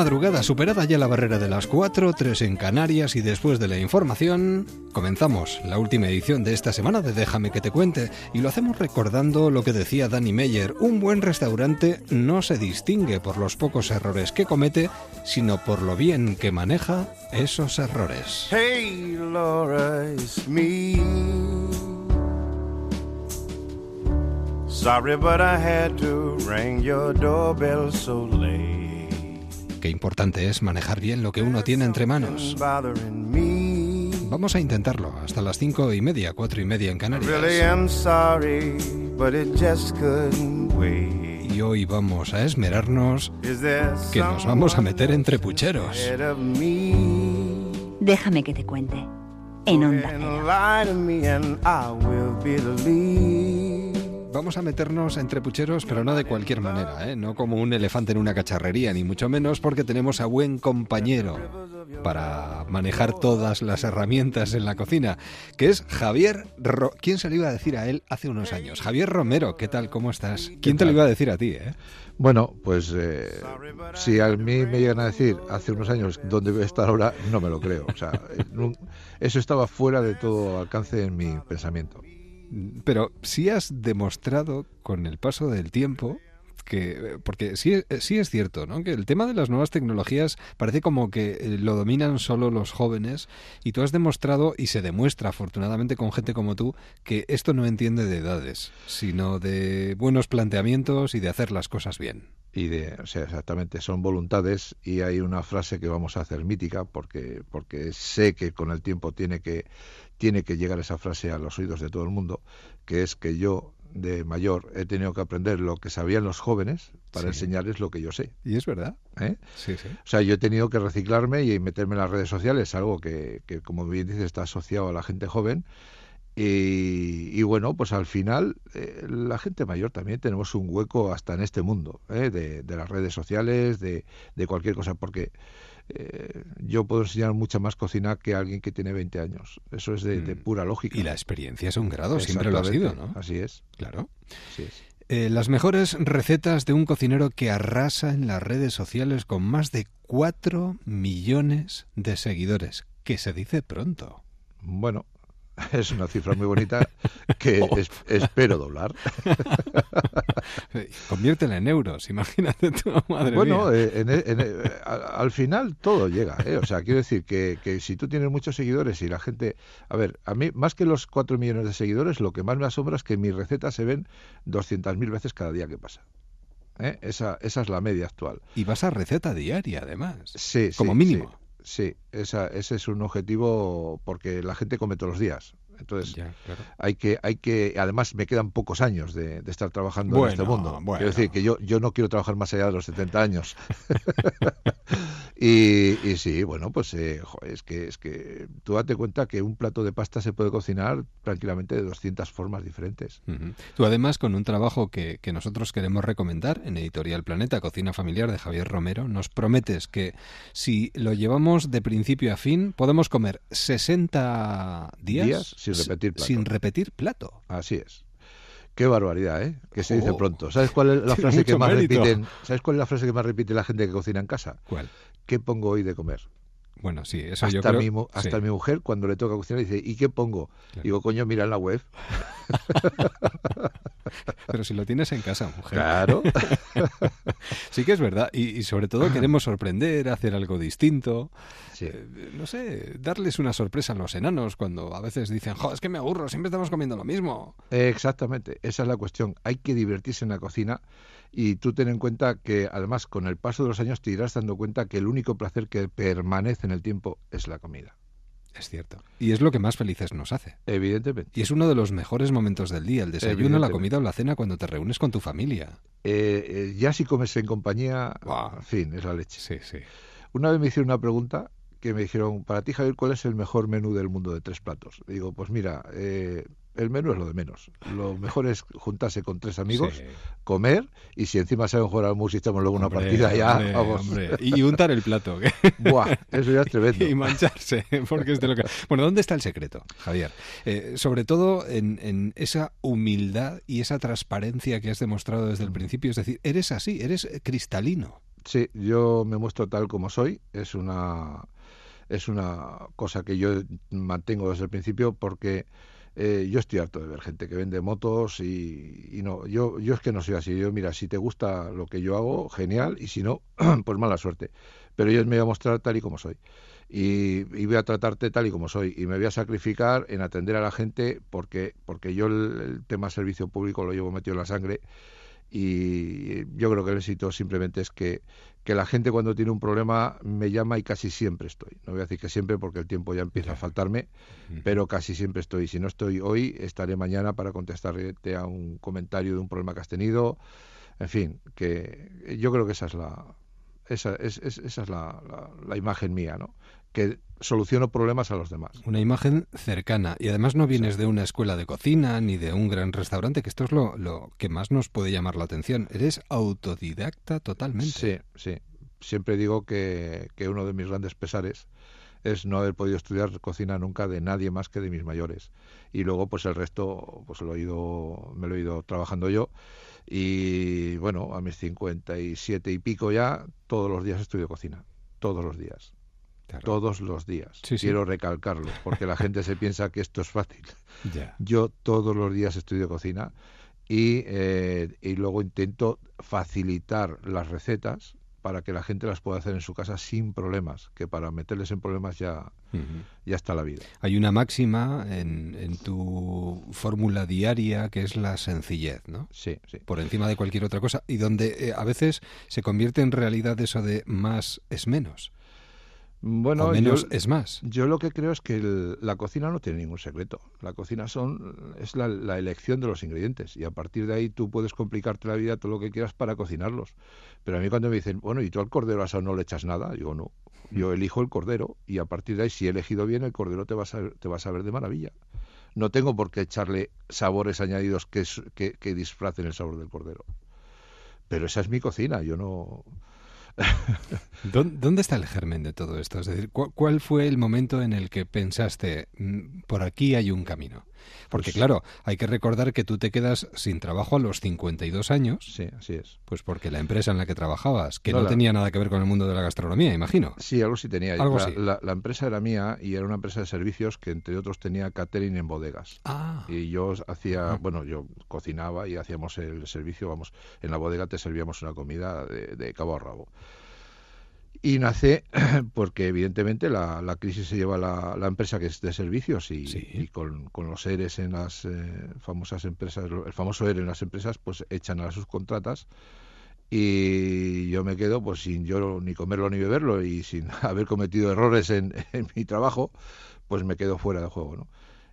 Madrugada, superada ya la barrera de las 4, 3 en Canarias y después de la información, comenzamos la última edición de esta semana de Déjame que te cuente y lo hacemos recordando lo que decía Danny Meyer, un buen restaurante no se distingue por los pocos errores que comete, sino por lo bien que maneja esos errores. Hey Laura, it's me. Sorry, but I had to ring your doorbell so late. Qué importante es manejar bien lo que uno tiene entre manos. Vamos a intentarlo hasta las cinco y media, cuatro y media en Canarias. Y hoy vamos a esmerarnos que nos vamos a meter entre pucheros. Déjame que te cuente. En onda. Vamos a meternos entre pucheros, pero no de cualquier manera, ¿eh? no como un elefante en una cacharrería, ni mucho menos porque tenemos a buen compañero para manejar todas las herramientas en la cocina, que es Javier... ¿Quién se lo iba a decir a él hace unos años? Javier Romero, ¿qué tal? ¿Cómo estás? ¿Quién te lo iba a decir a ti? Eh? Bueno, pues eh, si a mí me llegan a decir hace unos años dónde voy a estar ahora, no me lo creo. O sea, eso estaba fuera de todo alcance en mi pensamiento. Pero sí has demostrado con el paso del tiempo que porque sí, sí es cierto, ¿no? Que el tema de las nuevas tecnologías parece como que eh, lo dominan solo los jóvenes y tú has demostrado y se demuestra afortunadamente con gente como tú que esto no entiende de edades, sino de buenos planteamientos y de hacer las cosas bien. Y de, o sea, exactamente, son voluntades y hay una frase que vamos a hacer mítica porque porque sé que con el tiempo tiene que tiene que llegar esa frase a los oídos de todo el mundo, que es que yo de mayor he tenido que aprender lo que sabían los jóvenes para enseñarles lo que yo sé. Y es verdad. ¿Eh? Sí, sí. O sea, yo he tenido que reciclarme y meterme en las redes sociales, algo que, que como bien dice, está asociado a la gente joven. Y, bueno, pues al final eh, la gente mayor también tenemos un hueco hasta en este mundo, ¿eh? de, de, las redes sociales, de, de cualquier cosa, porque eh, yo puedo enseñar mucha más cocina que alguien que tiene 20 años. Eso es de, mm. pura lógica. Y la experiencia es un grado, siempre lo ha sido, ¿no? Así es. Claro. Eh, las mejores recetas de un cocinero que arrasa en las redes sociales con más de 4 millones de seguidores, que se dice pronto. Bueno, es una cifra muy bonita que oh. espero doblar. Conviértela en euros, imagínate tú, madre bueno, eh, eh, al, final todo llega. ¿eh? O sea, quiero decir que, si tú tienes muchos seguidores y la gente... A ver, a mí, más que los 4 millones de seguidores, lo que más me asombra es que mis recetas se ven 200.000 veces cada día que pasa. Esa, esa es la media actual. Y vas a receta diaria, además. Sí, Como mínimo. Sí, esa, ese es un objetivo porque la gente come todos los días. Entonces, hay que, hay que, además me quedan pocos años de, estar trabajando en este mundo. Quiero decir que yo, yo no quiero trabajar más allá de los 70 años. y, y, sí, bueno, pues eh, es que es que tú date cuenta que un plato de pasta se puede cocinar tranquilamente de 200 formas diferentes. Tú además con un trabajo que, que nosotros queremos recomendar en Editorial Planeta, Cocina Familiar de Javier Romero, nos prometes que si lo llevamos de principio a fin, podemos comer 60 días, días sin repetir plato. Sin repetir plato. Así es. Qué barbaridad, ¿eh? Que se dice oh. pronto. ¿Sabes cuál es la frase que más repiten? ¿Sabes cuál es la frase que más repite la gente que cocina en casa? ¿Cuál? ¿Qué pongo hoy de comer? Bueno, sí, eso hasta yo creo... Mi, hasta mi mujer, cuando le toca cocinar, dice, ¿y qué pongo? Digo, coño, mira en la web. Pero si lo tienes en casa, mujer. Claro. sí que es verdad. Y, sobre todo queremos sorprender, hacer algo distinto. Eh, no sé, darles una sorpresa a los enanos cuando a veces dicen, jo, es que me aburro, siempre estamos comiendo lo mismo. exactamente, esa es la cuestión. Hay que divertirse en la cocina y tú ten en cuenta que además con el paso de los años te irás dando cuenta que el único placer que permanece en el tiempo es la comida. Es cierto. Y es lo que más felices nos hace. Evidentemente. Y es uno de los mejores momentos del día, el desayuno, la comida o la cena cuando te reúnes con tu familia. Eh, eh, ya si comes en compañía, en fin, es la leche. Sí, sí. Una vez me hicieron una pregunta que me dijeron, para ti Javier, ¿cuál es el mejor menú del mundo de tres platos? Digo, pues mira, eh, el menú es lo de menos. Lo mejor es juntarse con tres amigos, Sí. comer y si encima saben jugar al y echamos luego una partida ya, hombre, vamos. hombre. Y untar el plato. Buah, eso ya es tremendo. y mancharse, porque es de lo que... Bueno, ¿dónde está el secreto, Javier? Eh, sobre todo en, en esa humildad y esa transparencia que has demostrado desde el principio. Es decir, eres así, eres cristalino. Sí, yo me muestro tal como soy. Es una es una cosa que yo mantengo desde el principio porque eh, yo estoy harto de ver gente que vende motos y, y no, yo yo es que no soy así. Yo mira, si te gusta lo que yo hago, genial, y si no, pues mala suerte. Pero yo me voy a mostrar tal y como soy. Y, voy a tratarte tal y como soy y me voy a sacrificar en atender a la gente porque porque yo el tema servicio público lo llevo metido en la sangre y yo creo que el éxito simplemente es que, que la gente cuando tiene un problema me llama y casi siempre estoy. No voy a decir que siempre porque el tiempo ya empieza a faltarme, pero casi siempre estoy. Si no estoy hoy, estaré mañana para contestarte a un comentario de un problema que has tenido. En fin, que yo creo que esa es la, esa es, es- esa es la, la- la imagen mía, ¿no? Que soluciono problemas a los demás. Una imagen cercana. Y además no vienes de una escuela de cocina ni de un gran restaurante, que esto es lo, lo que más nos puede llamar la atención. Eres autodidacta totalmente. Sí, sí. Siempre digo que, que uno de mis grandes pesares es no haber podido estudiar cocina nunca de nadie más que de mis mayores. Y luego, pues el resto, pues lo he ido, me lo he ido trabajando yo. Y bueno, a mis 57 y pico ya, todos los días estudio cocina. Todos los días. Claro. Todos los días. Sí, sí. Quiero recalcarlo, porque la gente se piensa que esto es fácil. Yo todos los días estudio cocina y, eh, y luego intento facilitar las recetas para que la gente las pueda hacer en su casa sin problemas, que para meterles en problemas ya, ya está la vida. Hay una máxima en, en tu fórmula diaria que es la sencillez, ¿no? Sí, sí. Por encima de cualquier otra cosa y donde eh, a veces se convierte en realidad eso de más es menos. Bueno, o menos yo, es más. yo lo que creo es que el- la cocina no tiene ningún secreto. La cocina son es la, la elección de los ingredientes y a partir de ahí tú puedes complicarte la vida todo lo que quieras para cocinarlos. Pero a mí cuando me dicen, bueno, ¿y tú al cordero asado no le echas nada? Digo, no. Yo elijo el cordero y a partir de ahí, si he elegido bien, el cordero te va a saber, te va a saber de maravilla. No tengo por qué echarle sabores añadidos que, que, que disfracen el sabor del cordero. Pero esa es mi cocina, yo no... ¿Dó- ¿Dónde está el germen de todo esto? Es decir, ¿cu- ¿cuál fue el momento en el que pensaste, "Mm, por aquí hay un camino? Porque Pues- claro, hay que recordar que tú te quedas sin trabajo a los 52 años, Sí, así es. pues porque la empresa en la que trabajabas, que No, no, la- tenía nada que ver con el mundo de la gastronomía, imagino. Sí, algo sí tenía. Algo la, sí. la- la empresa era mía y era una empresa de servicios que entre otros tenía catering en bodegas. Ah, Y yo hacía, Ah. bueno, yo cocinaba y hacíamos el servicio, vamos, en la bodega te servíamos una comida de, de cabo a rabo. Y nace porque evidentemente la, la crisis se lleva a la, la empresa que es de servicios y, Sí. y con, con los ERES en las eh, famosas empresas, el famoso ERE en las empresas, pues echan a las subcontratas y yo me quedo pues sin yo ni comerlo ni beberlo y sin haber cometido errores en, en mi trabajo, pues me quedo fuera de juego, ¿no?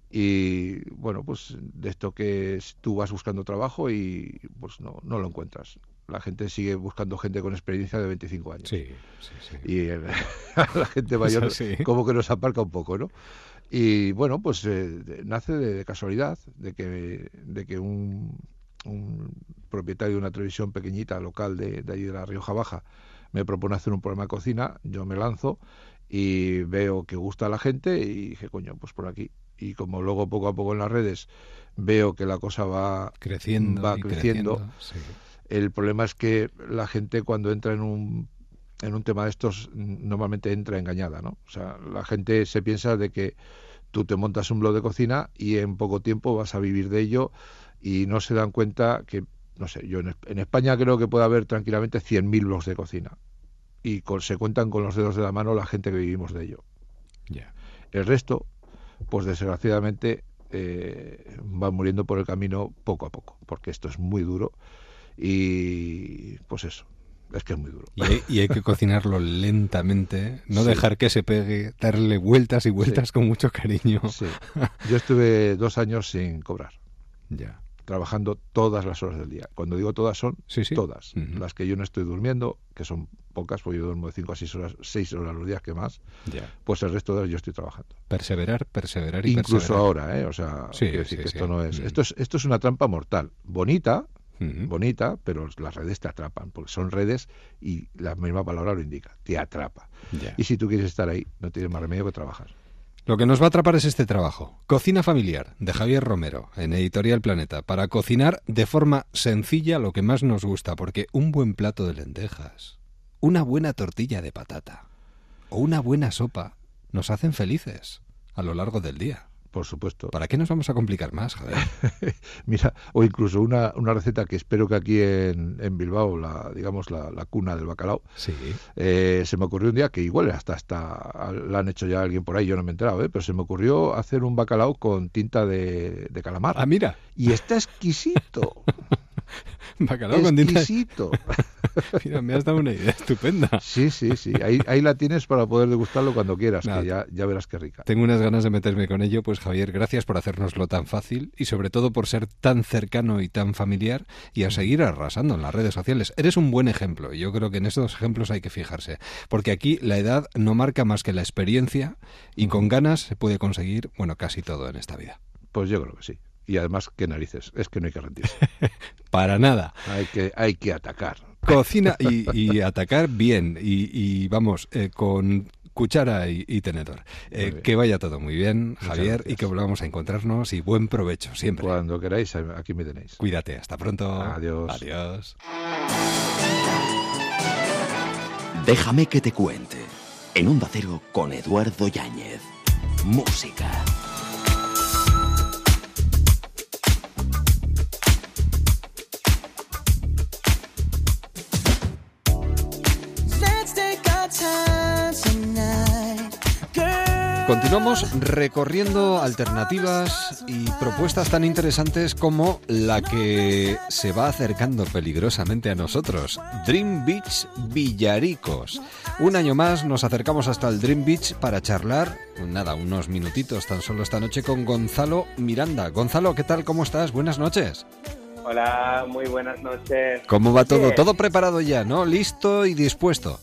Y bueno, pues de esto que es- tú vas buscando trabajo y pues no, no lo encuentras. La gente sigue buscando gente con experiencia de 25 años. sí, sí, sí. Y el- la gente mayor como que nos aparca un poco, ¿no? Y bueno, pues eh, nace de, de casualidad, de que, de que un, un propietario de una televisión pequeñita local de, de allí de la Rioja Baja me propone hacer un programa de cocina, yo me lanzo y veo que gusta a la gente y dije, coño, pues por aquí. Y como luego poco a poco en las redes veo que la cosa va creciendo, va creciendo. creciendo, sí. El problema es que la gente cuando entra en un en un tema de estos normalmente entra engañada, ¿no? O sea, la gente se piensa de que tú te montas un blog de cocina y en poco tiempo vas a vivir de ello y no se dan cuenta que, no sé, yo en, Es- en España creo que puede haber tranquilamente 100.000 blogs de cocina y con- se cuentan con los dedos de la mano la gente que vivimos de ello. Ya. El resto, pues desgraciadamente, eh, van muriendo por el camino poco a poco, porque esto es muy duro y pues eso. es que es muy duro. Y hay, y hay que cocinarlo lentamente, no dejar que se pegue, darle vueltas y vueltas con mucho cariño. Sí. Yo estuve dos años sin cobrar, Ya. trabajando todas las horas del día. Cuando digo todas, son todas. Las que yo no estoy durmiendo, que son pocas, porque yo duermo de 5 a 6 horas, seis horas los días que más, Ya. pues el resto de horas yo estoy trabajando. Perseverar, perseverar y Incluso perseverar. ahora, ¿eh? O sea, decir que esto no es, Mm. esto es, esto es una trampa mortal, bonita, Bonita, pero las redes te atrapan, porque son redes y la misma palabra lo indica, te atrapa. Y si tú quieres estar ahí, no tienes más remedio que trabajar. Lo que nos va a atrapar es este trabajo. Cocina familiar, de Javier Romero, en Editorial Planeta, para cocinar de forma sencilla lo que más nos gusta, porque un buen plato de lentejas, una buena tortilla de patata o una buena sopa nos hacen felices a lo largo del día. Por supuesto. ¿Para qué nos vamos a complicar más, Javier? Mira, o incluso una, una receta que espero que aquí en, en Bilbao, la, digamos la, la cuna del bacalao, Sí. eh, se me ocurrió un día que igual hasta hasta la han hecho ya alguien por ahí, yo no me he enterado, ¿eh? pero se me ocurrió hacer un bacalao con tinta de, de calamar. Ah, mira, Y está exquisito, bacalao con tinta. exquisito. Mira, me has dado una idea estupenda. Sí, sí, sí, ahí, ahí la tienes para poder degustarlo cuando quieras, Nada. que ya, ya verás qué rica. Tengo unas ganas de meterme con ello, pues Javier, gracias por hacérnoslo tan fácil y sobre todo por ser tan cercano y tan familiar y a seguir arrasando en las redes sociales. Eres un buen ejemplo y yo creo que en estos ejemplos hay que fijarse, porque aquí la edad no marca más que la experiencia y con ganas se puede conseguir, bueno, casi todo en esta vida. Pues yo creo que sí. Y además, qué narices, es que no hay que rendirse, Para nada. hay que, hay que atacar. Cocina y, y atacar bien y, y vamos, eh, con cuchara y, y tenedor. Eh, que vaya todo muy bien, Muchas Javier, y que volvamos a encontrarnos y buen provecho siempre. Cuando queráis, aquí me tenéis. Cuídate, hasta pronto. Adiós. Adiós. Déjame que te cuente. En Onda Cero con Eduardo Yáñez. Música. Continuamos recorriendo alternativas y propuestas tan interesantes como la que se va acercando peligrosamente a nosotros, Dream Beach Villaricos. Un año más nos acercamos hasta el Dream Beach para charlar, nada, unos minutitos tan solo esta noche con Gonzalo Miranda. Gonzalo, ¿qué tal? ¿Cómo estás? Buenas noches. Hola, muy buenas noches. ¿Cómo va todo? Todo preparado ya, ¿no? Listo y dispuesto.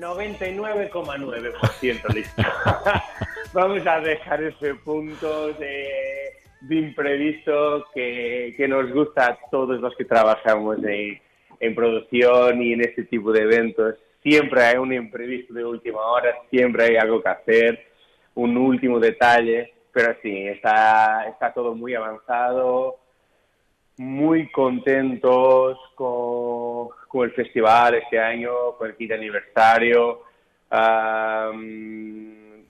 99,9% listo. Vamos a dejar ese punto de, de imprevisto que, que nos gusta a todos los que trabajamos en, en producción y en este tipo de eventos. Siempre hay un imprevisto de última hora, siempre hay algo que hacer, un último detalle, pero sí, está, está todo muy avanzado. Muy contentos con, con el festival este año, con el quinto aniversario.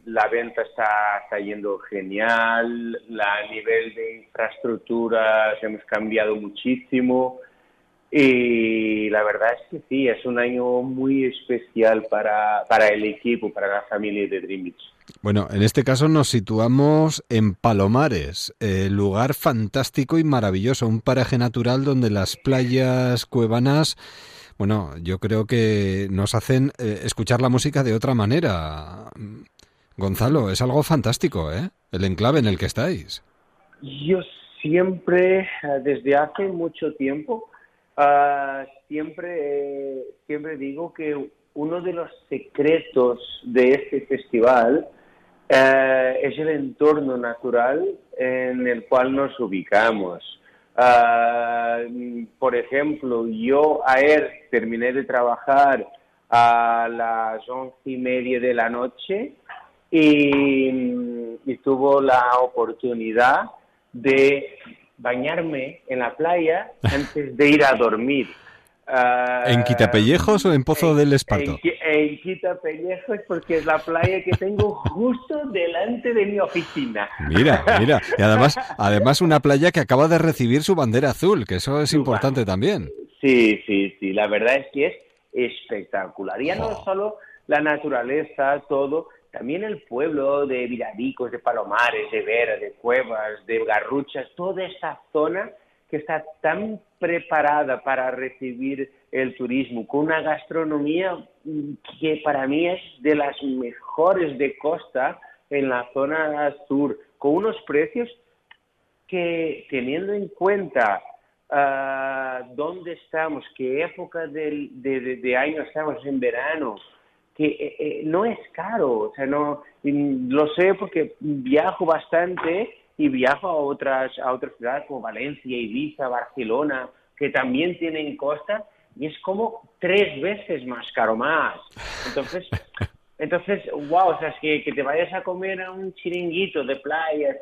La venta está, está yendo genial, la, nivel de infraestructuras hemos cambiado muchísimo y la verdad es que sí, es un año muy especial para, para el equipo, para la familia de Dream. Bueno, en este caso nos situamos en Palomares, eh, lugar fantástico y maravilloso, un paraje natural donde las playas cuevanas, bueno, yo creo que nos hacen eh, escuchar la música de otra manera. Gonzalo, es algo fantástico, ¿eh? El enclave en el que estáis. Yo siempre, eh, desde hace mucho tiempo, ah, siempre, siempre digo que uno de los secretos de este festival eh, es el entorno natural en el cual nos ubicamos. Ah, por ejemplo, yo ayer terminé de trabajar a las once y media de la noche y, y tuvo la oportunidad de bañarme en la playa antes de ir a dormir. Ah, ¿En Quitapellejos o en Pozo en- del Esparto? En, Qui- en Quitapellejos porque es la playa que tengo justo delante de mi oficina. Mira, mira. Y además, además una playa que acaba de recibir su bandera azul, que eso es Su importante también. Sí, sí, sí, la verdad es que es espectacular. Ya no Oh. solo la naturaleza, todo, también el pueblo de Villaricos, de Palomares, de Vera, de Cuevas, de Garruchas, toda esta zona que está tan preparada para recibir el turismo, con una gastronomía que para mí es de las mejores de costa en la zona sur, con unos precios que teniendo en cuenta ah, dónde estamos, qué época del- de, de- de año estamos, en verano, que eh, eh, no es caro, o sea, no lo sé porque viajo bastante y viajo a otras a otras ciudades como Valencia, Ibiza, Barcelona, que también tienen costa y es como tres veces más caro más. Entonces, entonces, wow, o sea, es que, que te vayas a comer a un chiringuito de playa,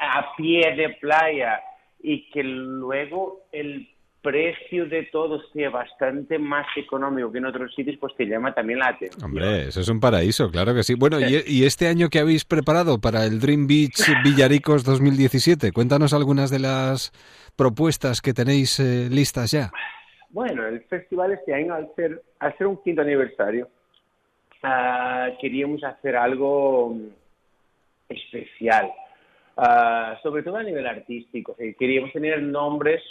a pie de playa, y que luego el precio de todo sea bastante más económico que en otros sitios, pues te llama también la atención. Hombre, eso es un paraíso, claro que sí. Bueno, ¿y, y este año que habéis preparado para el Dream Beach Villaricos 2017? Cuéntanos algunas de las propuestas que tenéis eh, listas ya. Bueno, el festival este año, al ser, al ser un quinto aniversario, ah, queríamos hacer algo mm, especial, Ah, sobre todo a nivel artístico. O sea, queríamos tener nombres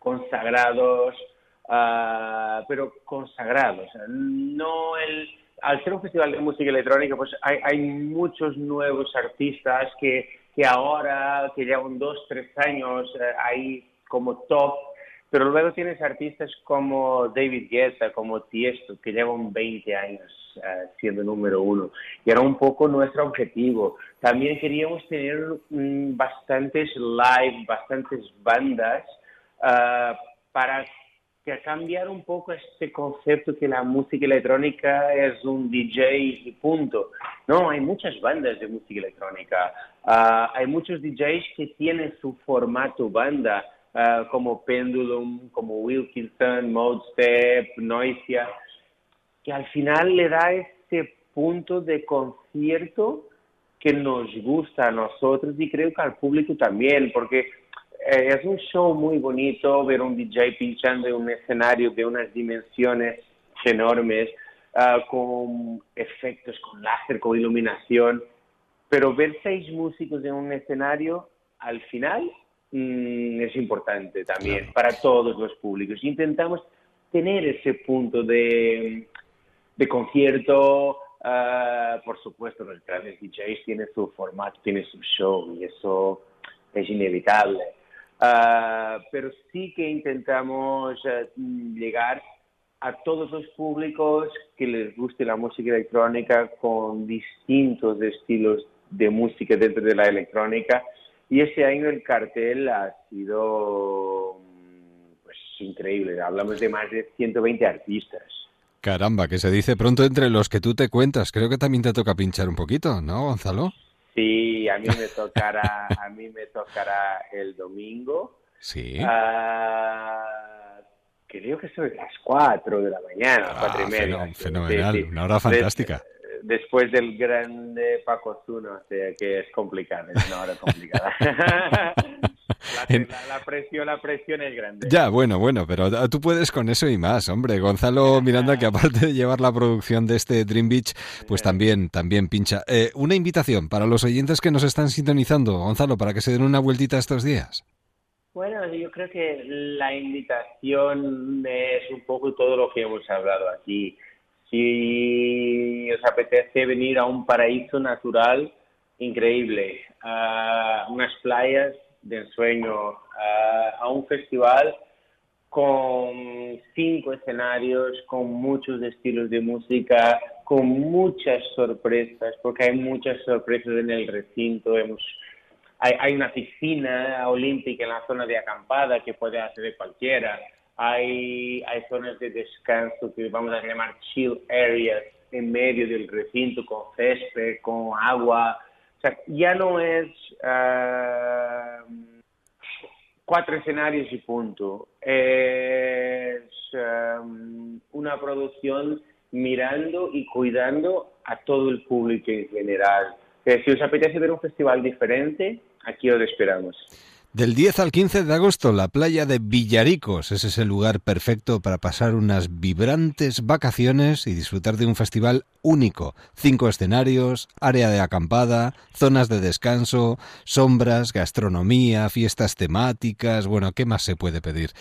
consagrados, ah, pero consagrados. No el, al ser un festival de música electrónica, pues hay, hay muchos nuevos artistas que, que ahora, que llevan dos, tres años eh, ahí como top, pero luego tienes artistas como David Guetta, como Tiesto, que llevan 20 años eh, siendo número uno. Y era un poco nuestro objetivo. También queríamos tener mm, bastantes live, bastantes bandas ah, para cambiar un poco este concepto que la música electrónica es un DJ y punto. No, hay muchas bandas de música electrónica. Ah, hay muchos DJs que tienen su formato banda, ah, como Pendulum, como Wilkinson, Modestep, Noisia, que al final le da ese punto de concierto que nos gusta a nosotros y creo que al público también, porque eh, es un show muy bonito ver un DJ pinchando en un escenario de unas dimensiones enormes, ah, con efectos, con láser, con iluminación, pero ver seis músicos en un escenario al final mm, es importante también para todos los públicos. Intentamos tener ese punto de, de concierto. ah, por supuesto, los grandes DJs tienen su formato, tienen su show y eso es inevitable. Ah, pero sí que intentamos eh, llegar a todos los públicos que les guste la música electrónica con distintos estilos de música dentro de la electrónica. Y este año el cartel ha sido mm, pues increíble. Hablamos de más de 120 artistas. Caramba, que se dice pronto entre los que tú te cuentas. Creo que también te toca pinchar un poquito, ¿no, Gonzalo? Sí, a mí me tocará, a mí me tocará el domingo. Sí. Ah, creo que son las 4 de la mañana, Ah, cuatro y media. feno- fenomenal, Sí, sí. una hora fantástica. Después del grande Paco Zuno, o sea que es complicado, es una hora complicada. la, En- la- la presión, la presión es grande. Ya, bueno, bueno, pero ah, tú puedes con eso y más, hombre. Gonzalo Miranda, que aparte de llevar la producción de este Dream Beach, pues también, también pincha. Eh, una invitación para los oyentes que nos están sintonizando, Gonzalo, para que se den una vueltita estos días. Bueno, yo creo que la invitación es un poco todo lo que hemos hablado aquí. Si os apetece venir a un paraíso natural increíble, a unas playas de ensueño, a, un festival con cinco escenarios, con muchos estilos de música, con muchas sorpresas, porque hay muchas sorpresas en el recinto. Hemos hay, hay una piscina olímpica en la zona de acampada que puede acceder cualquiera. Hay, zonas de descanso que vamos a llamar chill areas en medio del recinto con césped, con agua. Ya no es ah, cuatro escenarios y punto. Es um, una producción mirando y cuidando a todo el público en general. Si os apetece ver un festival diferente, aquí os esperamos. Del 10 al 15 de agosto, la playa de Villaricos es ese lugar perfecto para pasar unas vibrantes vacaciones y disfrutar de un festival único. Cinco escenarios, área de acampada, zonas de descanso, sombras, gastronomía, fiestas temáticas. Bueno, ¿qué más se puede pedir?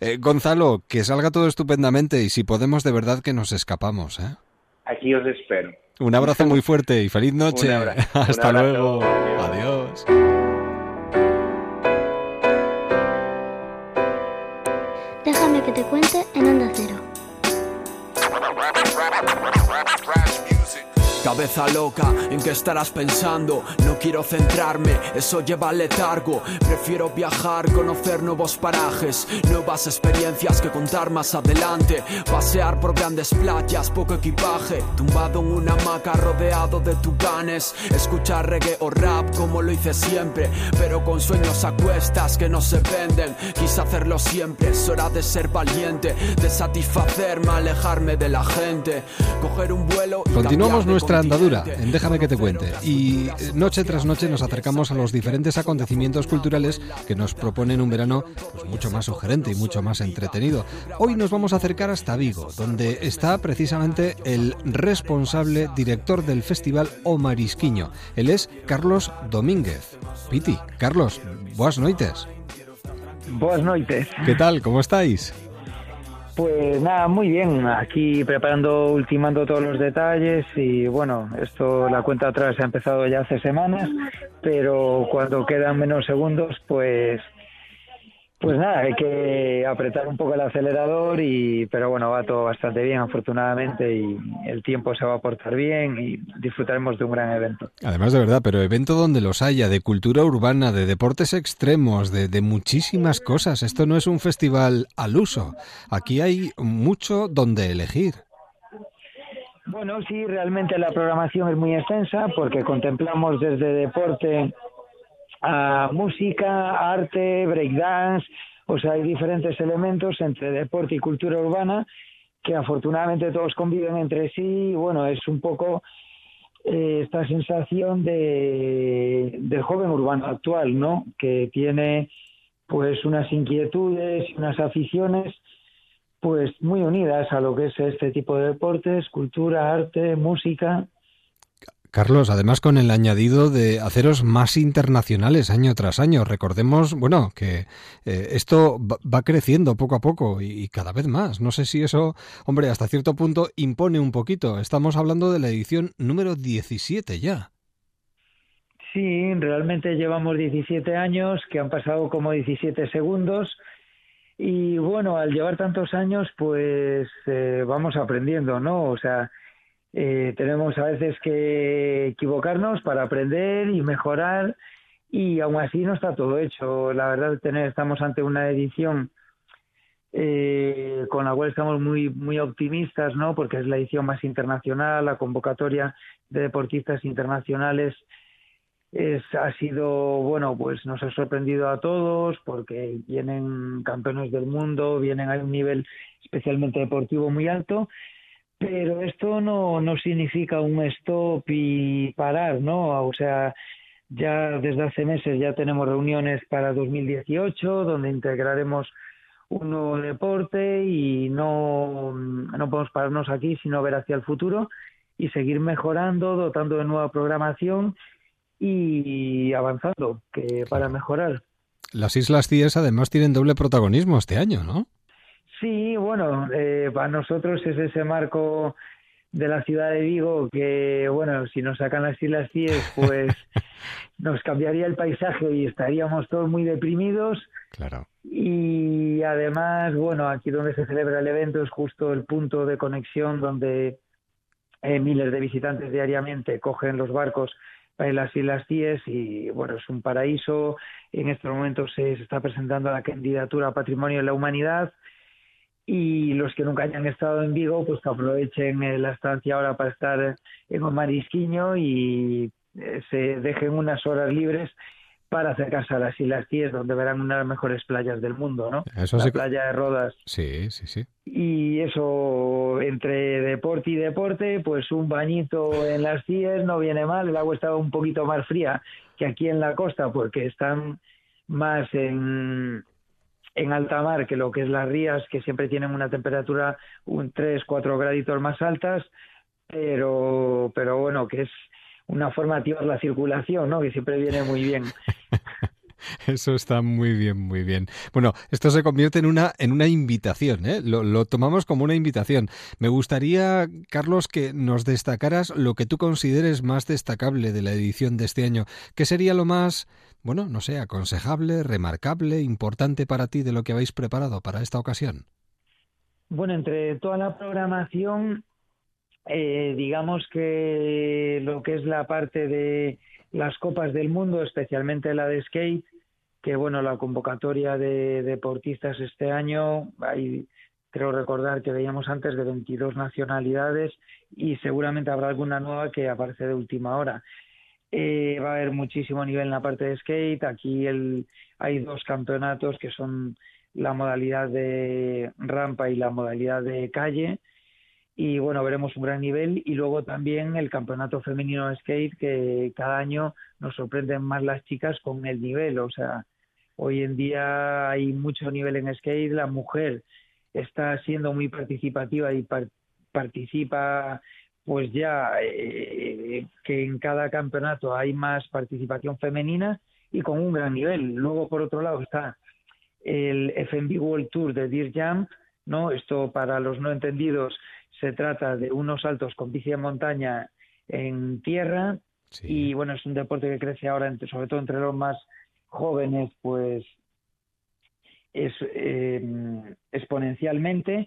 Eh, Gonzalo, que salga todo estupendamente y si podemos, de verdad que nos escapamos. ¿eh? Aquí os espero. Un abrazo muy fuerte y feliz noche. Un abra- un Hasta abrazo. luego. Adiós. Adiós. Que te cuente en Onda Cero. Cabeza loca, ¿en qué estarás pensando? No quiero centrarme, eso lleva al letargo. Prefiero viajar, conocer nuevos parajes, nuevas experiencias que contar más adelante. Pasear por grandes playas, poco equipaje, tumbado en una hamaca rodeado de tucanes. Escuchar reggae o rap como lo hice siempre, pero con sueños a cuestas que no se venden. Quise hacerlo siempre, es hora de ser valiente, de satisfacerme, alejarme de la gente, coger un vuelo. y Continuamos de nuestra andadura en Déjame que te cuente y eh, noche tras noche nos acercamos a los diferentes acontecimientos culturales que nos proponen un verano pues, mucho más sugerente y mucho más entretenido. Hoy nos vamos a acercar hasta Vigo, donde está precisamente el responsable director del festival O Marisquiño. Él es Carlos Domínguez. Piti, Carlos, buenas noites. Boas noites. ¿Qué tal? ¿Cómo estáis? Pues nada, muy bien. Aquí preparando, ultimando todos los detalles y bueno, esto, la cuenta atrás ha empezado ya hace semanas, pero cuando quedan menos segundos, pues, pues nada, hay que apretar un poco el acelerador y, pero bueno, va todo bastante bien, afortunadamente y el tiempo se va a portar bien y disfrutaremos de un gran evento. Además de verdad, pero evento donde los haya, de cultura urbana, de deportes extremos, de, de muchísimas cosas. Esto no es un festival al uso. Aquí hay mucho donde elegir. Bueno, sí, realmente la programación es muy extensa porque contemplamos desde deporte a música, arte, breakdance, o sea, hay diferentes elementos entre deporte y cultura urbana que afortunadamente todos conviven entre sí. y, Bueno, es un poco eh, esta sensación de, del joven urbano actual, ¿no? Que tiene pues unas inquietudes unas aficiones pues muy unidas a lo que es este tipo de deportes, cultura, arte, música. Carlos, además con el añadido de haceros más internacionales año tras año. Recordemos, bueno, que eh, esto va, creciendo poco a poco y, y cada vez más. No sé si eso, hombre, hasta cierto punto impone un poquito. Estamos hablando de la edición número 17 ya. Sí, realmente llevamos 17 años, que han pasado como 17 segundos. Y bueno, al llevar tantos años, pues eh, vamos aprendiendo, ¿no? O sea, eh, tenemos a veces que equivocarnos para aprender y mejorar y aún así no está todo hecho. La verdad, tener, estamos ante una edición eh, con la cual estamos muy muy optimistas, ¿no? Porque es la edición más internacional, la convocatoria de deportistas internacionales es, ha sido, bueno, pues nos ha sorprendido a todos porque vienen campeones del mundo, vienen a un nivel especialmente deportivo muy alto, pero esto no, no significa un stop y parar, ¿no? O sea, ya desde hace meses ya tenemos reuniones para 2018 donde integraremos un nuevo deporte y no, no podemos pararnos aquí, sino ver hacia el futuro y seguir mejorando, dotando de nueva programación y avanzando que para mejorar. Las Islas Cíes además tienen doble protagonismo este año, ¿no? Sí, bueno, eh, para nosotros es ese marco de la ciudad de Vigo que, bueno, si nos sacan las Islas Cíes, pues nos cambiaría el paisaje y estaríamos todos muy deprimidos. Claro. Y además, bueno, aquí donde se celebra el evento es justo el punto de conexión donde eh, miles de visitantes diariamente cogen los barcos para a las Islas Cíes y, bueno, es un paraíso. En estos momentos se, se está presentando la candidatura a Patrimonio de la Humanidad y los que nunca hayan estado en Vigo, pues que aprovechen la estancia ahora para estar en un marisquiño y eh, se dejen unas horas libres para acercarse a las Islas Cíes, donde verán una de las mejores playas del mundo, ¿no? Eso la sí playa de Rodas. Sí, sí, sí. Y eso, entre deporte y deporte, pues un bañito en las Cíes no viene mal. El agua estaba un poquito más fría que aquí en la costa porque están más en, en alta mar que lo que es las rías, que siempre tienen una temperatura un 3, 4 graditos más altas, pero, pero bueno, que es una forma de activar la circulación, ¿no? Que siempre viene muy bien. Eso está muy bien, muy bien. Bueno, esto se convierte en una, en una invitación, ¿eh? Lo, lo, tomamos como una invitación. Me gustaría, Carlos, que nos destacaras lo que tú consideres más destacable de la edición de este año. ¿Qué sería lo más, bueno, no sé, aconsejable, remarcable, importante para ti de lo que habéis preparado para esta ocasión? Bueno, entre toda la programación, eh, digamos que lo que es la parte de las copas del mundo, especialmente la de skate, que bueno, la convocatoria de deportistas este año, hay, creo recordar que veíamos antes de 22 nacionalidades y seguramente habrá alguna nueva que aparece de última hora. Eh, va a haber muchísimo nivel en la parte de skate. Aquí el, hay dos campeonatos que son la modalidad de rampa y la modalidad de calle y bueno, veremos un gran nivel y luego también el campeonato femenino de skate que cada año nos sorprenden más las chicas con el nivel, o sea, hoy en día hay mucho nivel en skate, la mujer está siendo muy participativa y par participa pues ya eh, que en cada campeonato hay más participación femenina y con un gran nivel. Luego por otro lado está el FMB World Tour de Deer Jump, ¿no? Esto para los no entendidos se trata de unos saltos con bici de montaña en tierra sí. y bueno, es un deporte que crece ahora, entre, sobre todo entre los más jóvenes, pues es eh, exponencialmente.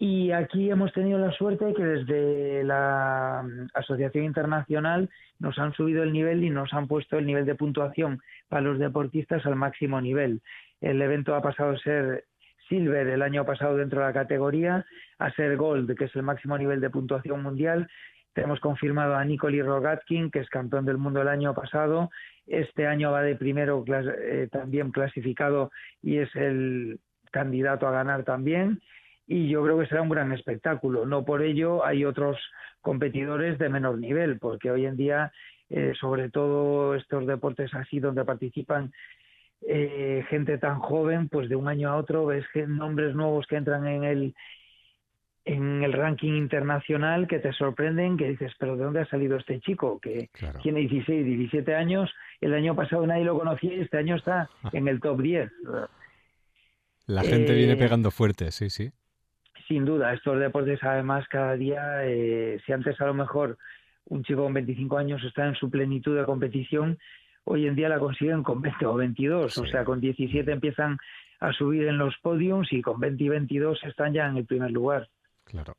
Y aquí hemos tenido la suerte que desde la Asociación Internacional nos han subido el nivel y nos han puesto el nivel de puntuación para los deportistas al máximo nivel. El evento ha pasado a ser Silver el año pasado dentro de la categoría, a ser Gold, que es el máximo nivel de puntuación mundial. Tenemos confirmado a Nikoli Rogatkin, que es campeón del mundo el año pasado. Este año va de primero eh, también clasificado y es el candidato a ganar también. Y yo creo que será un gran espectáculo. No por ello hay otros competidores de menor nivel, porque hoy en día, eh, sobre todo estos deportes así donde participan eh, gente tan joven, pues de un año a otro ves nombres nuevos que entran en el en el ranking internacional que te sorprenden, que dices, pero ¿de dónde ha salido este chico? Que claro. tiene 16, 17 años, el año pasado nadie lo conocía y este año está en el top 10. La gente eh, viene pegando fuerte, sí, sí. Sin duda, estos deportes además cada día, eh, si antes a lo mejor un chico con 25 años está en su plenitud de competición, hoy en día la consiguen con 20 o 22, sí. o sea, con 17 empiezan a subir en los podiums y con 20 y 22 están ya en el primer lugar. Claro.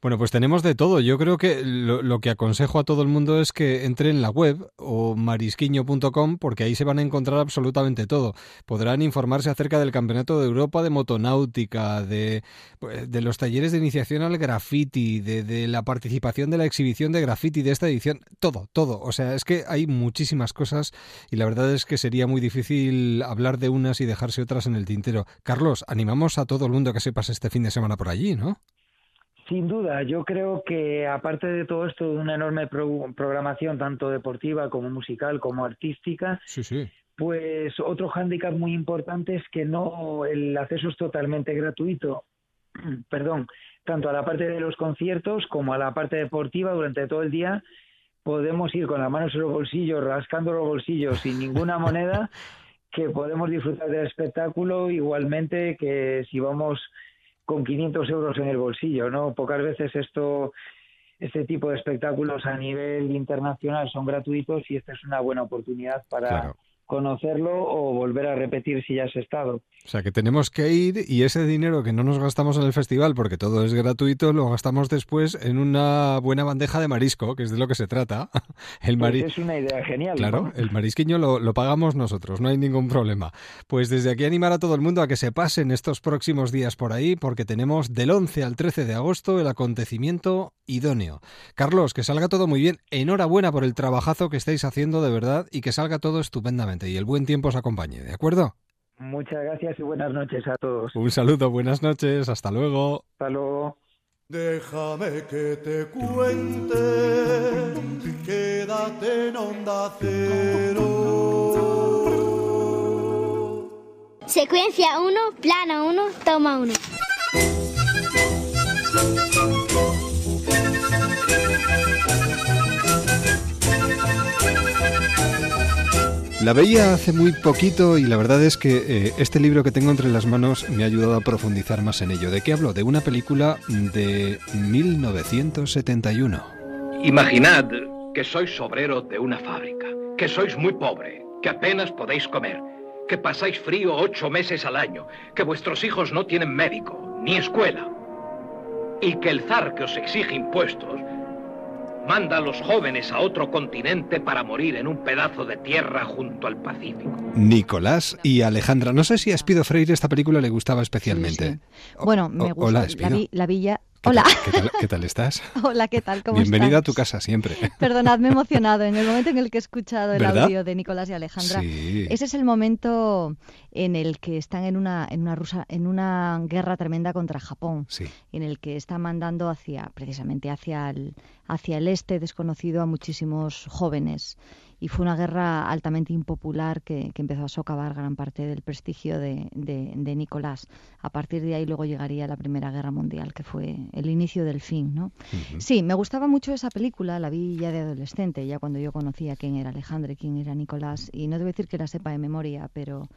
Bueno, pues tenemos de todo. Yo creo que lo, que aconsejo a todo el mundo es que entre en la web o marisquiño.com porque ahí se van a encontrar absolutamente todo. Podrán informarse acerca del Campeonato de Europa de Motonáutica, de, pues, de los talleres de iniciación al graffiti, de, de, la participación de la exhibición de graffiti de esta edición. Todo, todo. O sea, es que hay muchísimas cosas y la verdad es que sería muy difícil hablar de unas y dejarse otras en el tintero. Carlos, animamos a todo el mundo que se pase este fin de semana por allí, ¿no? Sin duda, yo creo que aparte de todo esto, de una enorme pro programación, tanto deportiva como musical como artística, sí, sí. pues otro hándicap muy importante es que no el acceso es totalmente gratuito. Perdón, tanto a la parte de los conciertos como a la parte deportiva durante todo el día podemos ir con las manos en los bolsillos, rascando los bolsillos sin ninguna moneda, que podemos disfrutar del espectáculo igualmente que si vamos con 500 euros en el bolsillo, ¿no? Pocas veces esto, este tipo de espectáculos a nivel internacional son gratuitos y esta es una buena oportunidad para. Conocerlo o volver a repetir si ya has estado. O sea, que tenemos que ir y ese dinero que no nos gastamos en el festival porque todo es gratuito, lo gastamos después en una buena bandeja de marisco, que es de lo que se trata. El mari... pues es una idea genial. Claro, ¿no? el marisquiño lo, lo, pagamos nosotros, no hay ningún problema. Pues desde aquí animar a todo el mundo a que se pasen estos próximos días por ahí porque tenemos del 11 al 13 de agosto el acontecimiento idóneo. Carlos, que salga todo muy bien. Enhorabuena por el trabajazo que estáis haciendo de verdad y que salga todo estupendamente y el buen tiempo os acompañe, ¿de acuerdo? Muchas gracias y buenas noches a todos. Un saludo, buenas noches, hasta luego. Hasta luego. Déjame que te cuente, quédate en onda cero. Secuencia 1, plano 1, toma 1. La veía hace muy poquito y la verdad es que eh, este libro que tengo entre las manos me ha ayudado a profundizar más en ello. ¿De qué hablo? De una película de 1971. Imaginad que sois obrero de una fábrica, que sois muy pobre, que apenas podéis comer, que pasáis frío ocho meses al año, que vuestros hijos no tienen médico ni escuela, y que el zar que os exige impuestos manda a los jóvenes a otro continente para morir en un pedazo de tierra junto al Pacífico. Nicolás y Alejandra. No sé si a Espido Freire esta película le gustaba especialmente. Bueno, me gusta. hola, la, vi, la villa. ¿Qué Hola. tal- ¿Qué tal, qué tal estás? Hola, ¿qué tal? ¿Cómo Bienvenida estás? a tu casa siempre. Perdonad, me he emocionado en el momento en el que he escuchado el ¿Verdad? audio de Nicolás y Alejandra. Sí. Ese es el momento en el que están en una, en una rusa, en una guerra tremenda contra Japón, Sí. en el que está mandando hacia, precisamente hacia el, hacia el este desconocido a muchísimos jóvenes. Y fue una guerra altamente impopular que, que empezó a socavar gran parte del prestigio de, de, de Nicolás. A partir de ahí luego llegaría la Primera Guerra Mundial, que fue el inicio del fin, ¿no? Sí, me gustaba mucho esa película, la vi ya de adolescente, ya cuando yo conocía quién era Alejandro y quién era Nicolás, y no debo decir que la sepa de memoria, pero,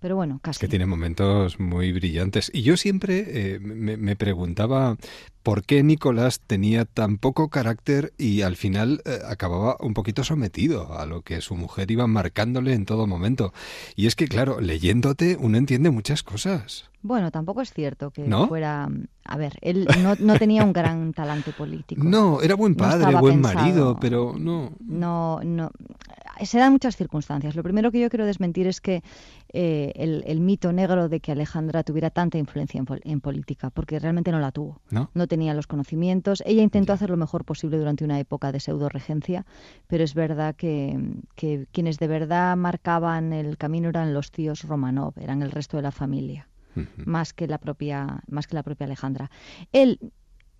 pero bueno, casi. que tiene momentos muy brillantes. Y yo siempre eh, me, me preguntaba por qué Nicolás tenía tan poco carácter y al final eh, acababa un poquito sometido a lo que su mujer iba marcándole en todo momento. Y es que, claro, leyéndote uno entiende muchas cosas. Bueno, tampoco es cierto que ¿No? fuera... A ver, él no, no tenía un gran talante político. No, era buen No padre, estaba buen pensado. marido, pero no. No, no. Se dan muchas circunstancias. Lo primero que yo quiero desmentir es que eh, el, el mito negro de que Alejandra tuviera tanta influencia en, pol- en política, porque realmente no la tuvo. ¿No? tenía los conocimientos. Ella intentó hacer lo mejor posible durante una época de pseudo regencia, pero es verdad que, que quienes de verdad marcaban el camino eran los tíos Romanov, eran el resto de la familia más que la propia más que la propia Alejandra. Él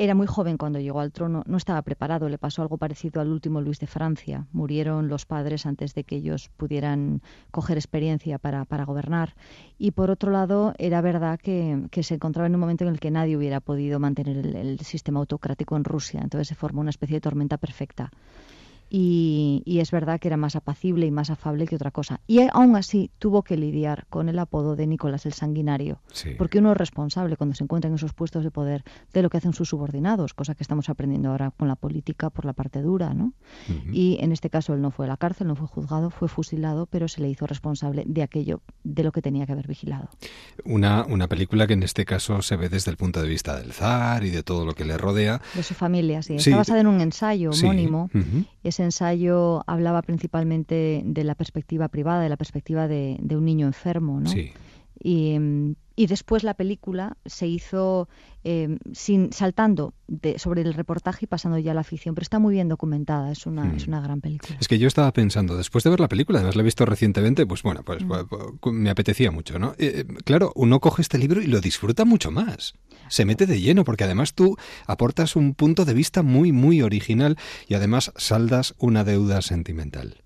era muy joven cuando llegó al trono, no estaba preparado, le pasó algo parecido al último Luis de Francia. Murieron los padres antes de que ellos pudieran coger experiencia para, para gobernar. Y por otro lado, era verdad que, que se encontraba en un momento en el que nadie hubiera podido mantener el, el sistema autocrático en Rusia. Entonces se formó una especie de tormenta perfecta. Y, y es verdad que era más apacible y más afable que otra cosa. Y aún así tuvo que lidiar con el apodo de Nicolás el Sanguinario, Sí. porque uno es responsable cuando se encuentra en esos puestos de poder de lo que hacen sus subordinados, cosa que estamos aprendiendo ahora con la política por la parte dura, ¿no? Y en este caso él no fue a la cárcel, no fue juzgado, fue fusilado, pero se le hizo responsable de aquello de lo que tenía que haber vigilado. Una, una película que en este caso se ve desde el punto de vista del zar y de todo lo que le rodea. De su familia, sí. Sí. Está basada en un ensayo Sí. homónimo. Ese ensayo hablaba principalmente de la perspectiva privada, de la perspectiva de, de un niño enfermo, ¿no? Sí. Y, mm, y después la película se hizo eh, sin saltando de- sobre el reportaje y pasando ya a la ficción, pero está muy bien documentada, es una, Mm. es una gran película. Es que yo estaba pensando, después de ver la película, además la he visto recientemente, pues bueno, pues, Mm. pues, pues, me apetecía mucho, ¿no? Eh, claro, uno coge este libro y lo disfruta mucho más. Se mete de lleno, porque además tú aportas un punto de vista muy, muy original y además saldas una deuda sentimental,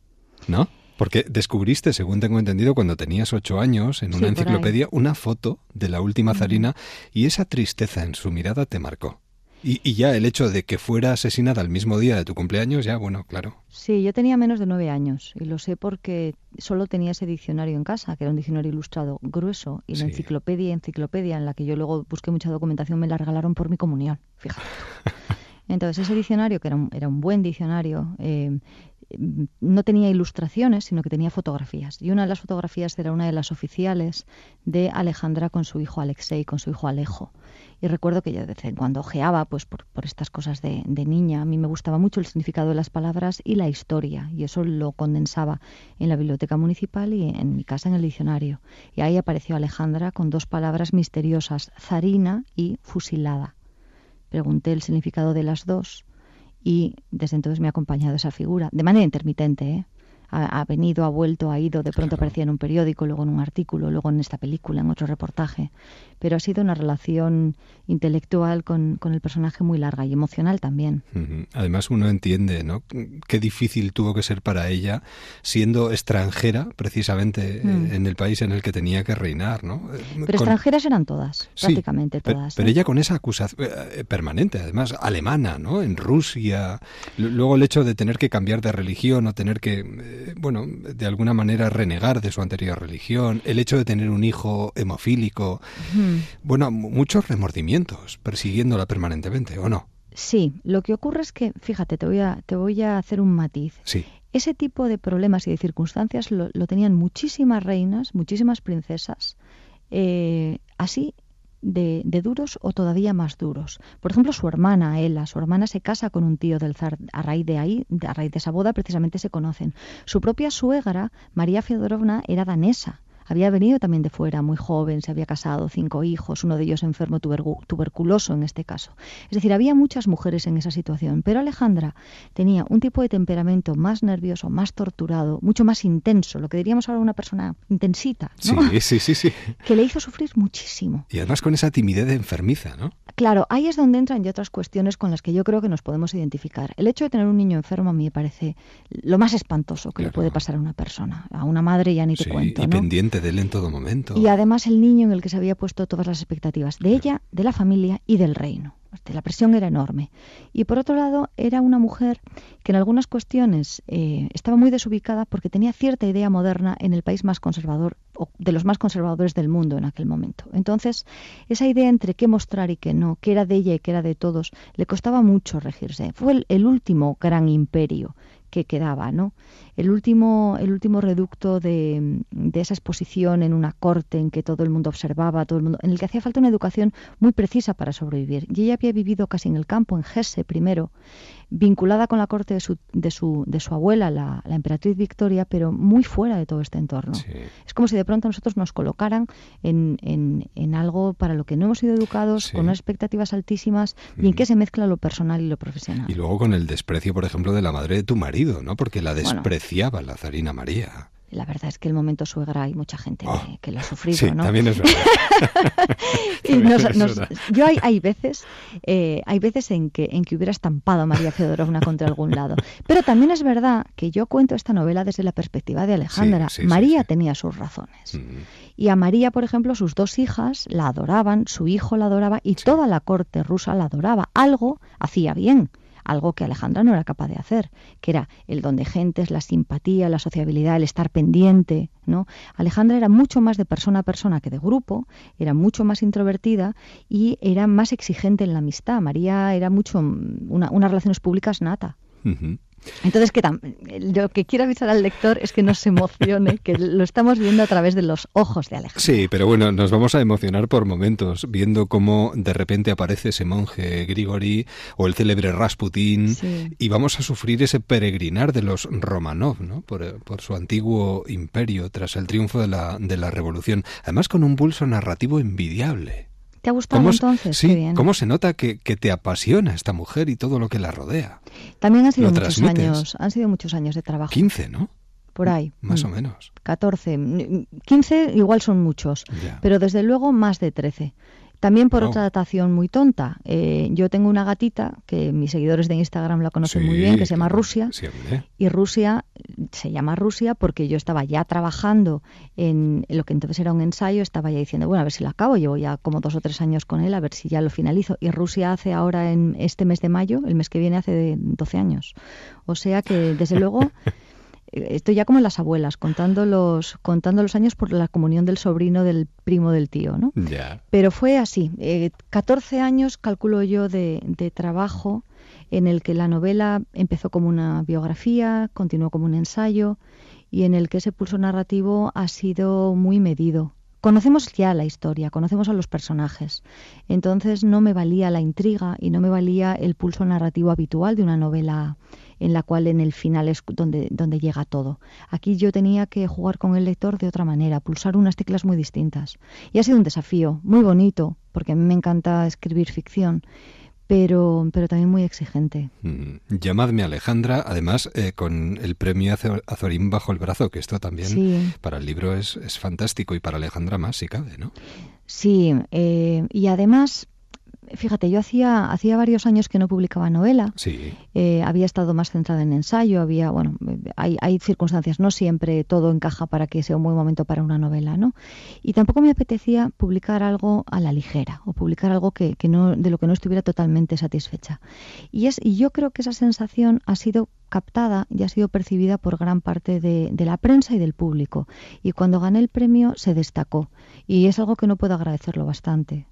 ¿no? Porque descubriste, según tengo entendido, cuando tenías ocho años, en una enciclopedia, una foto de la última zarina y esa tristeza en su mirada te marcó. Y, y ya el hecho de que fuera asesinada el mismo día de tu cumpleaños, ya, bueno, claro. Sí, yo tenía menos de nueve años y lo sé porque solo tenía ese diccionario en casa, que era un diccionario ilustrado grueso, y la Sí. enciclopedia, enciclopedia, en la que yo luego busqué mucha documentación, me la regalaron por mi comunión, fíjate. Entonces ese diccionario, que era un, era un buen diccionario, eh, no tenía ilustraciones, sino que tenía fotografías. Y una de las fotografías era una de las oficiales de Alejandra con su hijo Alexei, con su hijo Alejo. Y recuerdo que yo de en cuando ojeaba, pues por, por estas cosas de, de niña, a mí me gustaba mucho el significado de las palabras y la historia, y eso lo condensaba en la biblioteca municipal y en mi casa en el diccionario. Y ahí apareció Alejandra con dos palabras misteriosas, zarina y fusilada. Pregunté el significado de las dos y desde entonces me ha acompañado esa figura, de manera intermitente, ¿eh? ha, ha venido, ha vuelto, ha ido, de pronto aparecía en un periódico, luego en un artículo, luego en esta película, en otro reportaje. Pero ha sido una relación intelectual con, con el personaje muy larga y emocional también. Además uno entiende, ¿no? Qué difícil tuvo que ser para ella siendo extranjera, precisamente eh, Mm. en el país en el que tenía que reinar, ¿no? Eh, Pero con- extranjeras eran todas, Sí, prácticamente todas. Pero ¿eh? ella con esa acusación eh, permanente, además alemana, ¿no? En Rusia. Luego el hecho de tener que cambiar de religión o tener que, eh, bueno, de alguna manera renegar de su anterior religión. El hecho de tener un hijo hemofílico. Ujú. Bueno, mu- muchos remordimientos persiguiéndola permanentemente, ¿o no? Sí, lo que ocurre es que, fíjate, te voy a, te voy a hacer un matiz. Sí. Ese tipo de problemas y de circunstancias lo, lo tenían muchísimas reinas, muchísimas princesas, eh, así de, de duros o todavía más duros. Por ejemplo, su hermana, Ela, su hermana se casa con un tío del zar. A raíz de ahí, a raíz de esa boda, precisamente se conocen. Su propia suegra, María Feodorovna, era danesa. Había venido también de fuera, muy joven, se había casado, cinco hijos, uno de ellos enfermo tubercu- tuberculoso en este caso. Es decir, había muchas mujeres en esa situación, pero Alejandra tenía un tipo de temperamento más nervioso, más torturado, mucho más intenso, lo que diríamos ahora una persona intensita, Sí, ¿no? sí, sí, sí. que le hizo sufrir muchísimo. Y además con esa timidez enfermiza, ¿no? Claro, ahí es donde entran ya otras cuestiones con las que yo creo que nos podemos identificar. El hecho de tener un niño enfermo a mí me parece lo más espantoso que le puede pasar a una persona. A una madre ya ni te Sí, cuento, y ¿no? pendiente de él en todo momento. Y además el niño en el que se había puesto todas las expectativas de ella, de la familia y del reino. La presión era enorme. Y por otro lado, era una mujer que en algunas cuestiones eh, estaba muy desubicada porque tenía cierta idea moderna en el país más conservador, o de los más conservadores del mundo en aquel momento. Entonces, esa idea entre qué mostrar y qué no, qué era de ella y qué era de todos, le costaba mucho regirse. Fue el, el último gran imperio que quedaba, ¿no? El último, el último reducto de, de esa exposición en una corte en que todo el mundo observaba, todo el mundo, en el que hacía falta una educación muy precisa para sobrevivir. Y ella había vivido casi en el campo, en Hesse primero, vinculada con la corte de su, de su, de su abuela, la, la emperatriz Victoria, pero muy fuera de todo este entorno. Es como si de pronto nosotros nos colocaran en, en, en algo para lo que no hemos sido educados, con unas expectativas altísimas, y en que se mezcla lo personal y lo profesional. Y luego con el desprecio, por ejemplo, de la madre de tu marido, ¿no? Porque la la zarina María. La verdad es que el momento suegra hay mucha gente que, que lo ha sufrido, Sí, ¿no? también es verdad. Y También nos- es nos- verdad. yo hay, hay veces, eh, hay veces en que en que hubiera estampado a María Feodorovna contra algún lado. Pero también es verdad que yo cuento esta novela desde la perspectiva de Alejandra. Sí, sí, sí, María tenía sus razones. Y a María, por ejemplo, sus dos hijas la adoraban, su hijo la adoraba y toda la corte rusa la adoraba. Algo hacía bien, algo que Alejandra no era capaz de hacer, que era el don de gentes, la simpatía, la sociabilidad, el estar pendiente, ¿no? Alejandra era mucho más de persona a persona que de grupo, era mucho más introvertida y era más exigente en la amistad. María era mucho mm, una, unas relaciones públicas nata. Entonces, que lo que quiero avisar al lector es que no se emocione, que lo estamos viendo a través de los ojos de Alejandra. Sí, pero bueno, nos vamos a emocionar por momentos, viendo cómo de repente aparece ese monje Grigori o el célebre Rasputín, Sí. y vamos a sufrir ese peregrinar de los Romanov, ¿no? Por, por su antiguo imperio tras el triunfo de la, de la revolución, además con un pulso narrativo envidiable. ¿Te ha gustado ¿Cómo s- entonces? sí, Qué bien. cómo se nota que, que te apasiona esta mujer y todo lo que la rodea. También han sido lo muchos transmites. años, han sido muchos años de trabajo. 15, ¿no? Por ahí. Más Mm. o menos. 14, mm, 15 igual son muchos, Ya. pero desde luego más de 13. También por otra datación muy tonta. Eh, yo tengo una gatita que mis seguidores de Instagram la conocen muy bien, que se llama claro. Rusia. Sí. Y Rusia se llama Rusia porque yo estaba ya trabajando en lo que entonces era un ensayo, estaba ya diciendo, bueno, a ver si lo acabo, llevo ya como dos o tres años con él, a ver si ya lo finalizo. Y Rusia hace ahora en este mes de mayo, el mes que viene hace 12 años. O sea que, desde luego, estoy ya como las abuelas, contando los, contando los años por la comunión del sobrino del primo del tío, ¿no? Pero fue así, eh, 14 años, calculo yo, de, de trabajo en el que la novela empezó como una biografía, continuó como un ensayo y en el que ese pulso narrativo ha sido muy medido. Conocemos ya la historia, conocemos a los personajes, entonces no me valía la intriga y no me valía el pulso narrativo habitual de una novela en la cual en el final es donde, donde llega todo. Aquí yo tenía que jugar con el lector de otra manera, pulsar unas teclas muy distintas. Y ha sido un desafío muy bonito, porque a mí me encanta escribir ficción, pero, pero también muy exigente. Mm, Llamadme Alejandra, además eh, con el premio Azo- Azorín bajo el brazo, que esto también Sí. para el libro es, es fantástico y para Alejandra más si cabe, ¿no? Sí, eh, y además, fíjate, yo hacía, hacía varios años que no publicaba novela. Sí. Eh, había estado más centrada en ensayo, había, bueno, hay, hay circunstancias, no siempre todo encaja para que sea un buen momento para una novela, ¿no? Y tampoco me apetecía publicar algo a la ligera o publicar algo que, que no, de lo que no estuviera totalmente satisfecha. Y, es, y yo creo que esa sensación ha sido captada y ha sido percibida por gran parte de, de la prensa y del público. Y cuando gané el premio se destacó. Y es algo que no puedo agradecerlo bastante.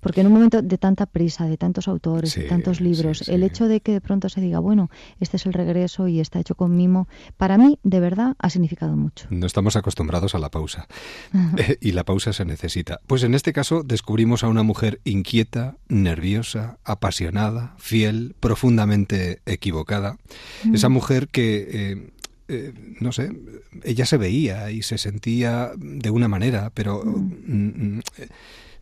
Porque en un momento de tanta prisa, de tantos autores, de Sí, tantos libros, el hecho de que de pronto se diga, bueno, este es el regreso y está hecho con mimo, para mí, de verdad, ha significado mucho. No estamos acostumbrados a la pausa. Eh, y la pausa se necesita. Pues en este caso descubrimos a una mujer inquieta, nerviosa, apasionada, fiel, profundamente equivocada. Mm. Esa mujer que, eh, eh, no sé, ella se veía y se sentía de una manera, pero mm, mm, eh,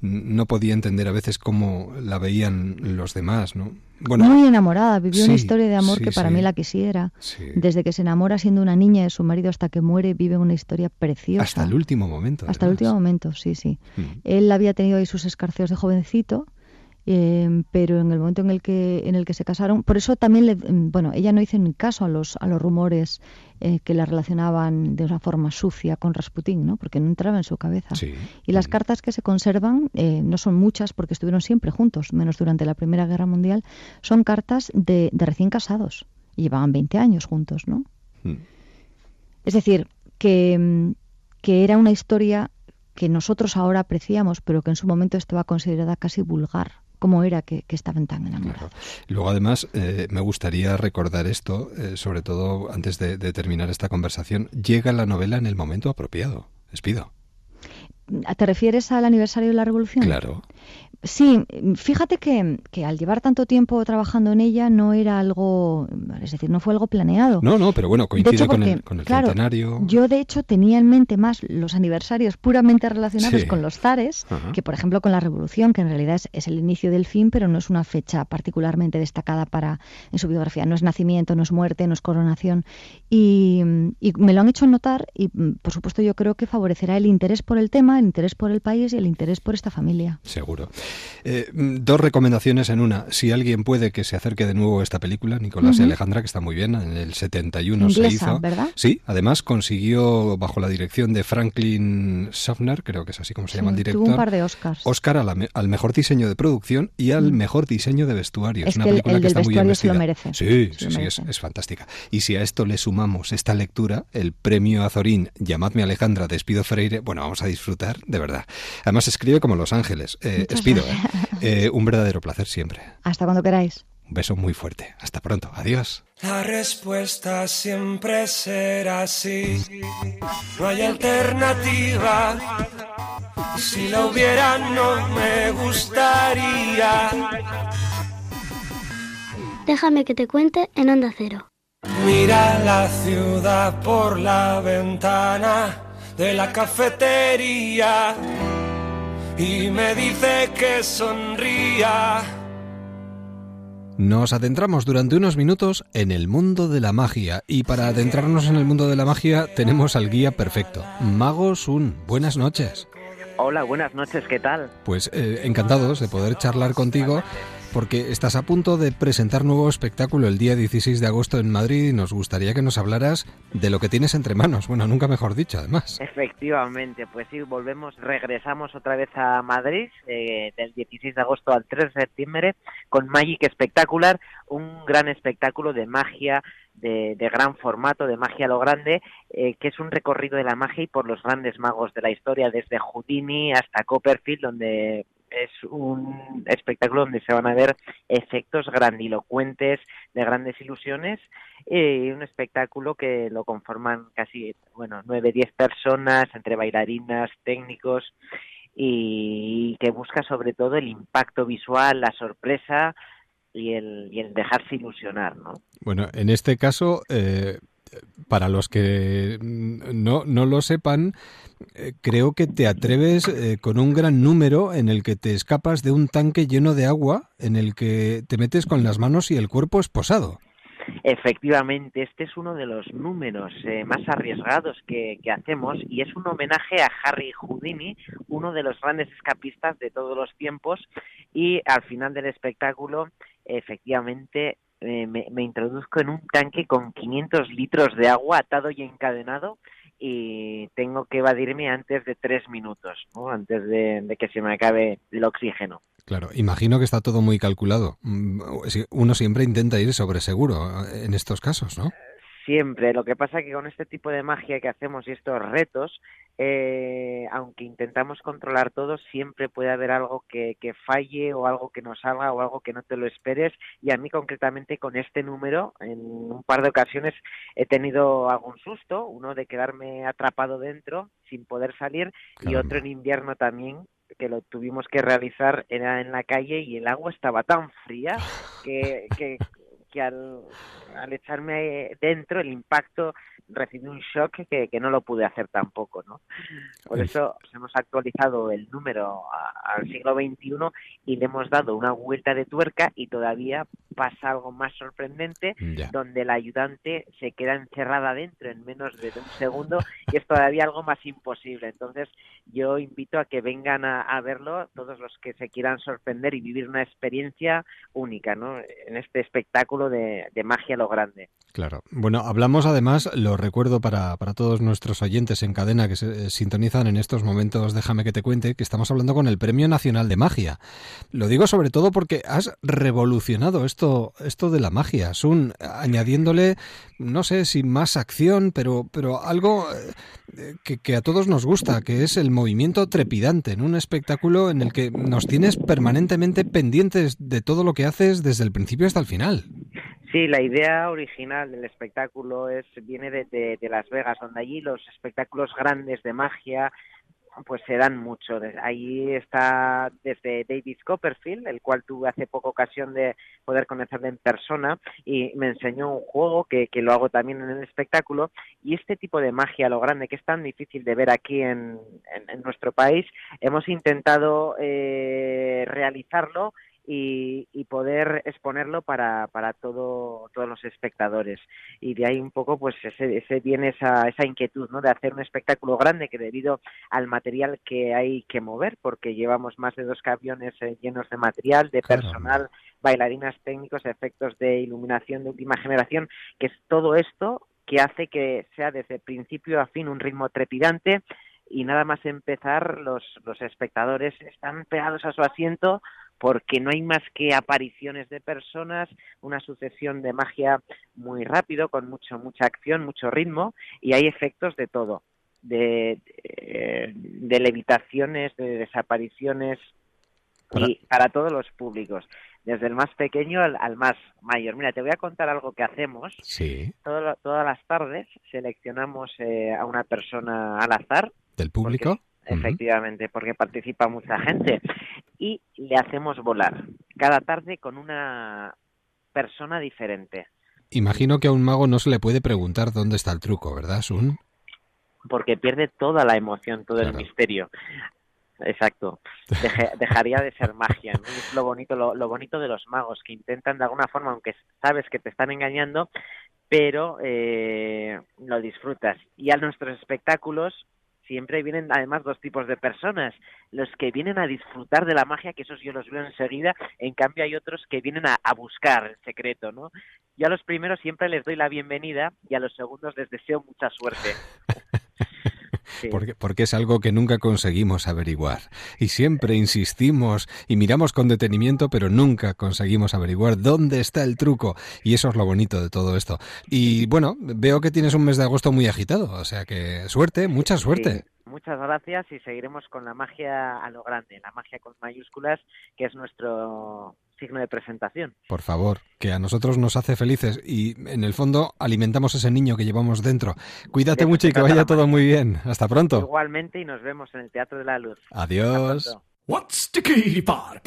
no podía entender a veces cómo la veían los demás, ¿no? Muy enamorada, vivió una historia de amor sí, que para sí. mí la quisiera. Desde que se enamora siendo una niña de su marido hasta que muere, vive una historia preciosa. Hasta el último momento. Hasta el último momento, sí, sí. Mm. Él había tenido ahí sus escarceos de jovencito, eh, pero en el momento en el que en el que se casaron, por eso también, le, mm, bueno, ella no hizo ni caso a los a los rumores eh, que la relacionaban de una forma sucia con Rasputín, ¿no? Porque no entraba en su cabeza. Sí. Y las cartas que se conservan eh, no son muchas porque estuvieron siempre juntos, menos durante la Primera Guerra Mundial. Son cartas de, de recién casados y llevaban 20 años juntos, ¿no? Mm. Es decir, que, mm, que era una historia que nosotros ahora apreciamos, pero que en su momento estaba considerada casi vulgar. ¿Cómo era que, que estaban tan enamorados? Luego, además, eh, me gustaría recordar esto, eh, sobre todo antes de, de terminar esta conversación. Llega la novela en el momento apropiado. Les pido. ¿Te refieres al aniversario de la Revolución? Claro. Sí, fíjate que, que al llevar tanto tiempo trabajando en ella no era algo, es decir, no fue algo planeado. No, no, pero bueno, De coincide hecho, con, el, con el claro, centenario. Yo, de hecho, tenía en mente más los aniversarios puramente relacionados Sí. con los zares Ajá. que, por ejemplo, con la Revolución, que en realidad es, es el inicio del fin, pero no es una fecha particularmente destacada para en su biografía. No es nacimiento, no es muerte, no es coronación. Y, y me lo han hecho notar y, mm, por supuesto, yo creo que favorecerá el interés por el tema, el interés por el país y el interés por esta familia. Seguro. Eh, mm, dos recomendaciones en una. Si alguien puede que se acerque de nuevo a esta película, Nicolás y. Alejandra, que está muy bien, en el 71 se Inglesa, hizo. ¿verdad? Sí, además consiguió, bajo la dirección de Franklin Schaffner, creo que es así como se llama el director. tuvo un par de Oscars. Oscar a la me- al mejor diseño de producción y al Mm. mejor diseño de vestuario. Es una que película el que está muy bien se lo vestida. merece. Sí, Se sí, sí, es, fantástica. Y si a esto le sumamos esta lectura, el premio Azorín, llamadme Alejandra, despido Freire, bueno, vamos a disfrutar de verdad. Además escribe como Los Ángeles. Eh, ¿eh? Eh, un verdadero placer siempre. Hasta cuando queráis. Un beso muy fuerte. Hasta pronto. Adiós. La respuesta siempre será sí. No hay alternativa. Si la hubiera, no me gustaría. Déjame que te cuente en Onda Cero. Mira la ciudad por la ventana de la cafetería y me dice que sonría. Nos adentramos durante unos minutos en el mundo de la magia y para adentrarnos en el mundo de la magia tenemos al guía perfecto, Mago Sun. Buenas noches. Hola, buenas noches, ¿qué tal? Pues eh, encantados de poder charlar contigo porque estás a punto de presentar nuevo espectáculo el día 16 de agosto en Madrid y nos gustaría que nos hablaras de lo que tienes entre manos. Bueno, nunca mejor dicho, además. Efectivamente, pues sí, volvemos, regresamos otra vez a Madrid eh, del 16 de agosto al 3 de septiembre con Magic Espectacular, un gran espectáculo de magia de, de gran formato, de magia lo grande, eh, que es un recorrido de la magia y por los grandes magos de la historia, desde Houdini hasta Copperfield, donde es un espectáculo donde se van a ver efectos grandilocuentes de grandes ilusiones y un espectáculo que lo conforman casi, bueno, nueve, diez personas, entre bailarinas, técnicos, y que busca sobre todo el impacto visual, la sorpresa y el, y el dejarse ilusionar, ¿no? Bueno, en este caso, eh, para los que no, no lo sepan, creo que te atreves eh, con un gran número en el que te escapas de un tanque lleno de agua, en el que te metes con las manos y el cuerpo esposado. Efectivamente, este es uno de los números eh, más arriesgados que, hacemos y es un homenaje a Harry Houdini, uno de los grandes escapistas de todos los tiempos y al final del espectáculo, efectivamente, eh, me, me, introduzco en un tanque con 500 litros de agua atado y encadenado y tengo que evadirme antes de tres minutos, ¿no? antes de, que se me acabe el oxígeno. Claro, imagino que está todo muy calculado. Mm, uno siempre intenta ir sobre seguro en estos casos, ¿no? Siempre. Lo que pasa es que con este tipo de magia que hacemos y estos retos, eh, aunque intentamos controlar todo, siempre puede haber algo que, que, falle o algo que no salga o algo que no te lo esperes. Y a mí concretamente con este número, en un par de ocasiones he tenido algún susto, uno de quedarme atrapado dentro sin poder salir Caramba. y otro en invierno también que lo tuvimos que realizar era en la calle y el agua estaba tan fría que, que, que al, al, echarme dentro el impacto recibí un shock que, que no lo pude hacer tampoco, ¿no? Por eso hemos actualizado el número a, al siglo XXI y le hemos dado una vuelta de tuerca y todavía pasa algo más sorprendente ya. donde la ayudante se queda encerrada dentro en menos de un segundo y es todavía algo más imposible. Entonces yo invito a que vengan a, a verlo todos los que se quieran sorprender y vivir una experiencia única, ¿no? En este espectáculo de, de magia lo grande. Claro. Bueno, hablamos además, lo recuerdo para, para todos nuestros oyentes en cadena que se eh, sintonizan en estos momentos, déjame que te cuente, que estamos hablando con el Premio Nacional de Magia. Lo digo sobre todo porque has revolucionado esto, esto de la magia, Sun, añadiéndole, no sé si más acción, pero, pero algo eh, que, que, a todos nos gusta, que es el movimiento trepidante, en un espectáculo en el que nos tienes permanentemente pendientes de todo lo que haces desde el principio hasta el final. Sí, la idea original del espectáculo es viene de, de, Las Vegas, donde allí los espectáculos grandes de magia pues se dan mucho. Allí está desde David Copperfield, el cual tuve hace poco ocasión de poder conocerle en persona y me enseñó un juego que, que lo hago también en el espectáculo y este tipo de magia, lo grande, que es tan difícil de ver aquí en, en, en nuestro país, hemos intentado eh, realizarlo y, y, poder exponerlo para, para todo, todos los espectadores. Y de ahí un poco pues ese, ese viene esa, esa inquietud ¿no? de hacer un espectáculo grande que debido al material que hay que mover, porque llevamos más de dos camiones eh, llenos de material, de personal, bailarinas técnicos, efectos de iluminación de última generación, que es todo esto que hace que sea desde principio a fin un ritmo trepidante y nada más empezar los, los espectadores están pegados a su asiento porque no hay más que apariciones de personas, una sucesión de magia muy rápido, con mucho, mucha acción, mucho ritmo, y hay efectos de todo, de, de, de levitaciones, de desapariciones, para... y para todos los públicos, desde el más pequeño al, al, más mayor. Mira, te voy a contar algo que hacemos. Sí. Todo, todas las tardes seleccionamos eh, a una persona al azar. ¿Del público? Porque efectivamente, porque participa mucha gente. Y le hacemos volar cada tarde con una persona diferente. Imagino que a un mago no se le puede preguntar dónde está el truco, ¿verdad, Sun? Porque pierde toda la emoción, todo claro. el misterio. Exacto. Deje, dejaría de ser magia. ¿no? Es lo bonito, lo, lo, bonito de los magos, que intentan de alguna forma, aunque sabes que te están engañando, pero eh, lo disfrutas. Y a nuestros espectáculos siempre vienen además dos tipos de personas, los que vienen a disfrutar de la magia, que esos yo los veo enseguida, en cambio hay otros que vienen a, buscar el secreto, ¿no? Yo a los primeros siempre les doy la bienvenida y a los segundos les deseo mucha suerte. Sí. Porque, porque, es algo que nunca conseguimos averiguar. Y siempre insistimos y miramos con detenimiento, pero nunca conseguimos averiguar dónde está el truco. Y eso es lo bonito de todo esto. Y bueno, veo que tienes un mes de agosto muy agitado, o sea que suerte, mucha suerte. Sí. Muchas gracias y seguiremos con la magia a lo grande, la magia con mayúsculas, que es nuestro signo de presentación. Por favor, que a nosotros nos hace felices y en el fondo alimentamos ese niño que llevamos dentro. Cuídate mucho y que vaya todo muy bien. Hasta pronto. Igualmente y nos vemos en el Teatro de la Luz. Adiós. What's the key part?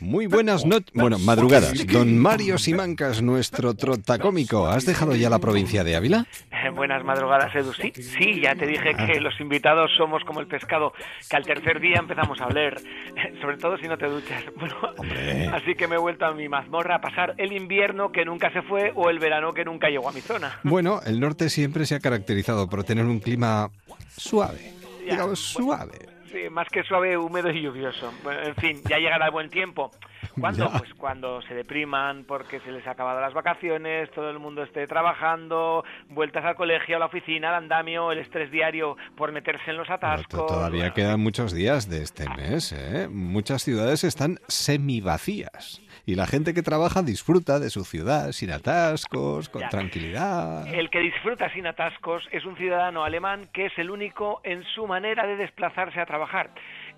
Muy buenas noches, bueno, madrugadas. Don Mario Simancas, nuestro trotacómico. ¿Has dejado ya la provincia de Ávila? Eh, buenas madrugadas, Edu. Sí, sí, ya te dije Ah. que los invitados somos como el pescado, que al tercer día empezamos a oler, sobre todo si no te duchas. Bueno, así que me he vuelto a mi mazmorra a pasar el invierno que nunca se fue o el verano que nunca llegó a mi zona. Bueno, el norte siempre se ha caracterizado por tener un clima suave, digamos suave. Sí, más que suave, húmedo y lluvioso. Bueno, en fin, ya llegará el buen tiempo. ¿Cuándo? Ya. Pues cuando se depriman porque se les ha acabado las vacaciones, todo el mundo esté trabajando, vueltas al colegio, a la oficina, al andamio, el estrés diario por meterse en los atascos. Todavía quedan muchos días de este mes, ¿eh? Muchas ciudades están semivacías. Y la gente que trabaja disfruta de su ciudad sin atascos, con Ya. tranquilidad. El que disfruta sin atascos es un ciudadano alemán que es el único en su manera de desplazarse a trabajar.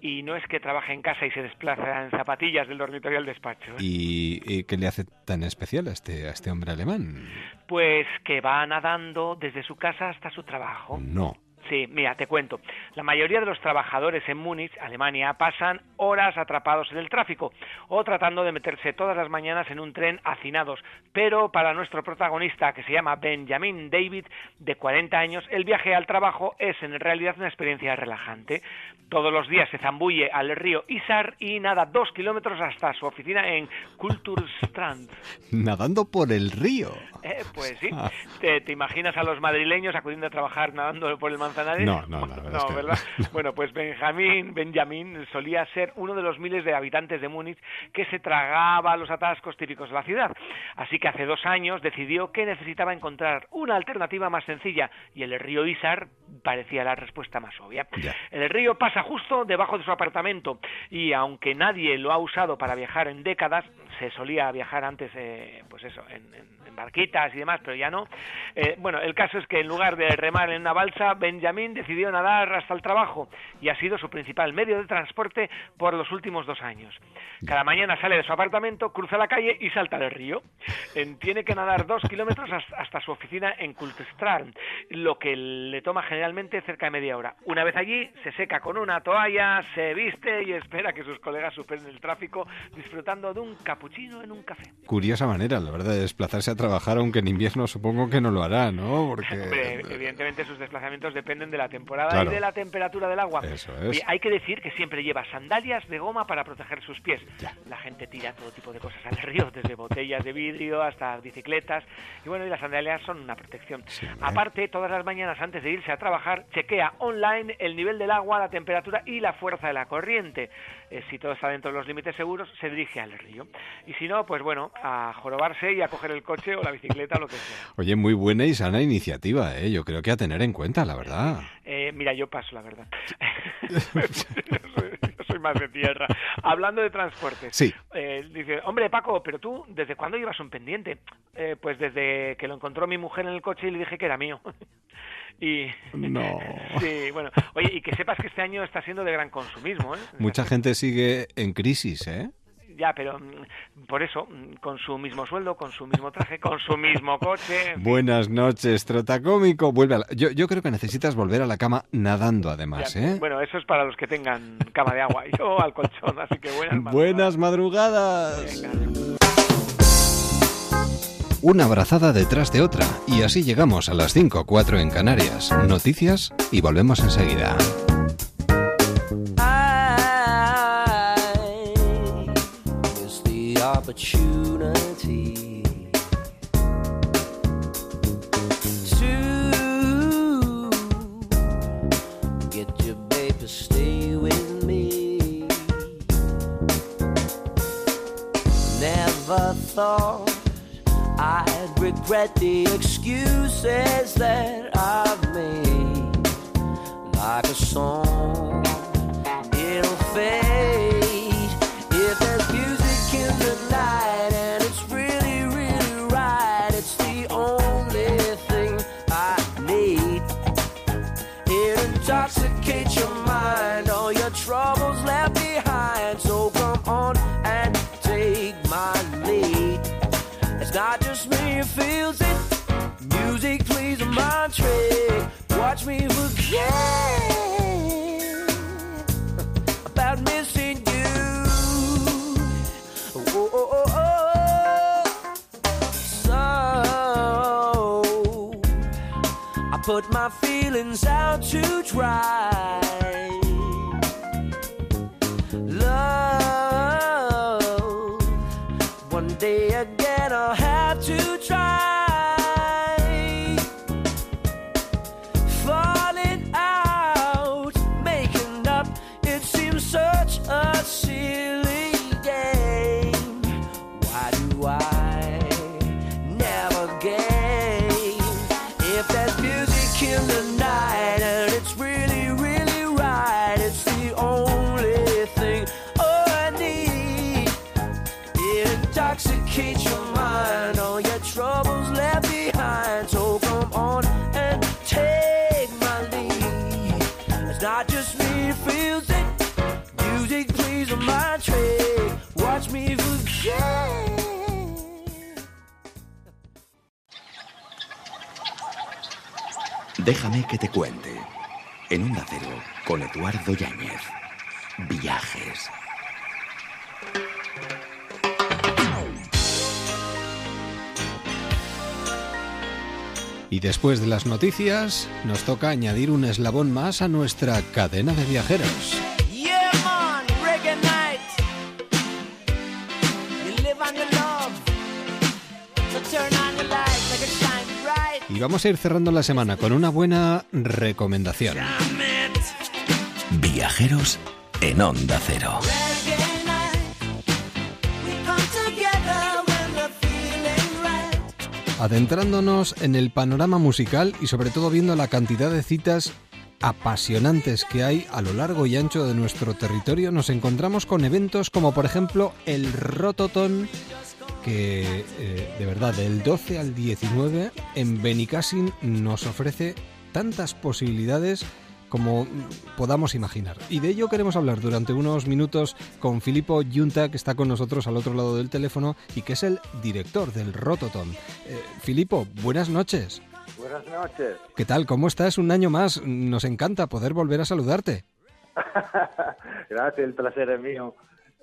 Y no es que trabaje en casa y se desplaza en zapatillas del dormitorio al despacho. ¿eh? ¿Y, y qué le hace tan especial a este, a este hombre alemán? Pues que va nadando desde su casa hasta su trabajo. No. Sí, mira, te cuento. La mayoría de los trabajadores en Múnich, Alemania, pasan horas atrapados en el tráfico o tratando de meterse todas las mañanas en un tren hacinados. Pero para nuestro protagonista, que se llama Benjamin David, de 40 años, el viaje al trabajo es en realidad una experiencia relajante. Todos los días se zambulle al río Isar y nada dos kilómetros hasta su oficina en Kulturstrand. Nadando por el río. Eh, pues sí. ¿Te, te imaginas a los madrileños acudiendo a trabajar nadando por el No, no, no. ¿verdad? Bueno, pues Benjamín, Benjamín solía ser uno de los miles de habitantes de Múnich que se tragaba los atascos típicos de la ciudad. Así que hace dos años decidió que necesitaba encontrar una alternativa más sencilla y el río Isar parecía la respuesta más obvia. El río pasa justo debajo de su apartamento y aunque nadie lo ha usado para viajar en décadas, se solía viajar antes, eh, pues eso, en, en- en barquitas y demás, pero ya no. Eh, bueno, el caso es que en lugar de remar en una balsa, Benjamín decidió nadar hasta el trabajo y ha sido su principal medio de transporte por los últimos dos años. Cada mañana sale de su apartamento, cruza la calle y salta al río. Eh, tiene que nadar dos kilómetros has- hasta su oficina en Kultstrand, lo que le toma generalmente cerca de media hora. Una vez allí, se seca con una toalla, se viste y espera que sus colegas superen el tráfico disfrutando de un capuchino en un café. Curiosa manera, la verdad, de desplazarse a trabajar, aunque en invierno supongo que no lo hará, ¿no? Porque... Hombre, evidentemente sus desplazamientos dependen de la temporada Claro. y de la temperatura del agua. Eso es. Oye, hay que decir que siempre lleva sandalias de goma para proteger sus pies. La gente tira todo tipo de cosas al río, desde botellas de vidrio hasta bicicletas. Y bueno, y las sandalias son una protección. Aparte, todas las mañanas antes de irse a trabajar, chequea online el nivel del agua, la temperatura y la fuerza de la corriente. Eh, si todo está dentro de los límites seguros, se dirige al río. Y si no, pues bueno, a jorobarse y a coger el coche o la bicicleta o lo que sea. Oye, muy buena y sana iniciativa, ¿eh? Yo creo que a tener en cuenta, la verdad. Eh, mira, yo paso, la verdad. yo, soy, yo soy más de tierra. Hablando de transportes. Sí. eh, dice, hombre, Paco, pero tú, ¿desde cuándo llevas un pendiente? Eh, pues desde que lo encontró mi mujer en el coche y le dije que era mío. y... No. sí, bueno. Oye, y que sepas que este año está siendo de gran consumismo, ¿eh? Mucha gente sigue en crisis, ¿eh? Ya, pero mm, por eso, mm, con su mismo sueldo, con su mismo traje, con su mismo coche... Buenas noches, trotacómico. Vuelve a la- yo, yo creo que necesitas volver a la cama nadando, además, Ya, ¿eh? Bueno, eso es para los que tengan cama de agua. Yo al colchón, así que buenas Buenas madrugadas. Una abrazada detrás de otra y así llegamos a las 5 o 4 en Canarias. Noticias y volvemos enseguida. Opportunity to get your baby stay with me. Never thought I'd regret the excuses that I've made. Like a song, it'll fade put my feelings out to dry. Déjame que te cuente. En Onda Cero, con Eduardo Yáñez. Viajes. Y después de las noticias, nos toca añadir un eslabón más a nuestra cadena de viajeros. Y vamos a ir cerrando la semana con una buena recomendación. Viajeros en Onda Cero. Adentrándonos en el panorama musical y sobre todo viendo la cantidad de citas apasionantes que hay a lo largo y ancho de nuestro territorio, nos encontramos con eventos como por ejemplo el Rototon, que eh, de verdad del 12 al 19 en Benicassin nos ofrece tantas posibilidades como podamos imaginar. Y de ello queremos hablar durante unos minutos con Filippo Yunta, que está con nosotros al otro lado del teléfono y que es el director del Rototon. Eh, Filippo, buenas noches. Buenas noches. ¿Qué tal? ¿Cómo estás? Un año más. Nos encanta poder volver a saludarte. Gracias, el placer es mío.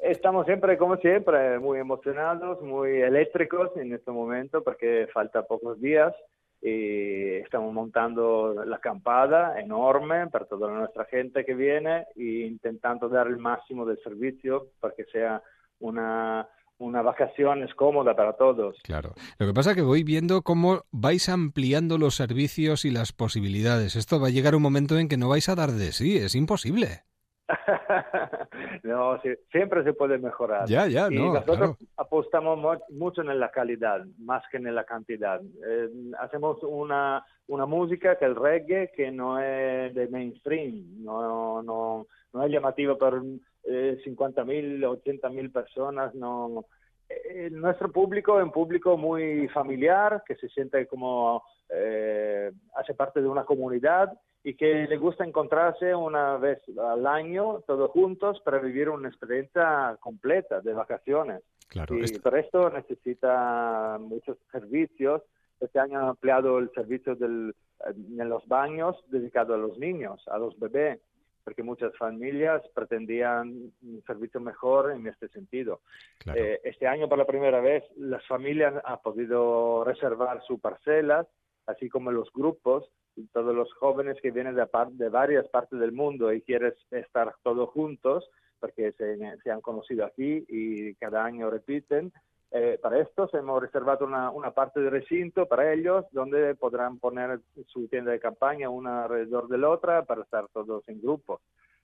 Estamos siempre, como siempre, muy emocionados, muy eléctricos en este momento porque falta pocos días y estamos montando la acampada enorme para toda nuestra gente que viene e intentando dar el máximo del servicio para que sea una, una vacaciones cómoda para todos. Claro. Lo que pasa es que voy viendo cómo vais ampliando los servicios y las posibilidades. Esto va a llegar un momento en que no vais a dar de sí, es imposible. no, sí, siempre se puede mejorar. Ya, ya, y no, nosotros claro. apostamos mu- mucho en la calidad, más que en la cantidad. Eh, hacemos una, una música que el reggae que no es de mainstream, no, no, no es llamativa para eh, 50.000, 80.000 personas, no. Eh, nuestro público es un público muy familiar, que se siente como eh, hace parte de una comunidad y que le gusta encontrarse una vez al año todos juntos para vivir una experiencia completa de vacaciones. Claro, y esto- por esto necesita muchos servicios. Este año han ampliado el servicio del, en los baños dedicado a los niños, a los bebés, porque muchas familias pretendían un servicio mejor en este sentido. Claro. Eh, este año, por la primera vez, las familias han podido reservar sus parcelas, así como los grupos, y todos los jóvenes que vienen de, de varias partes del mundo y quieren estar todos juntos, porque se, se han conocido aquí y cada año repiten. Eh, para estos hemos reservado una, una parte del recinto para ellos, donde podrán poner su tienda de campaña una alrededor de la otra para estar todos en grupos.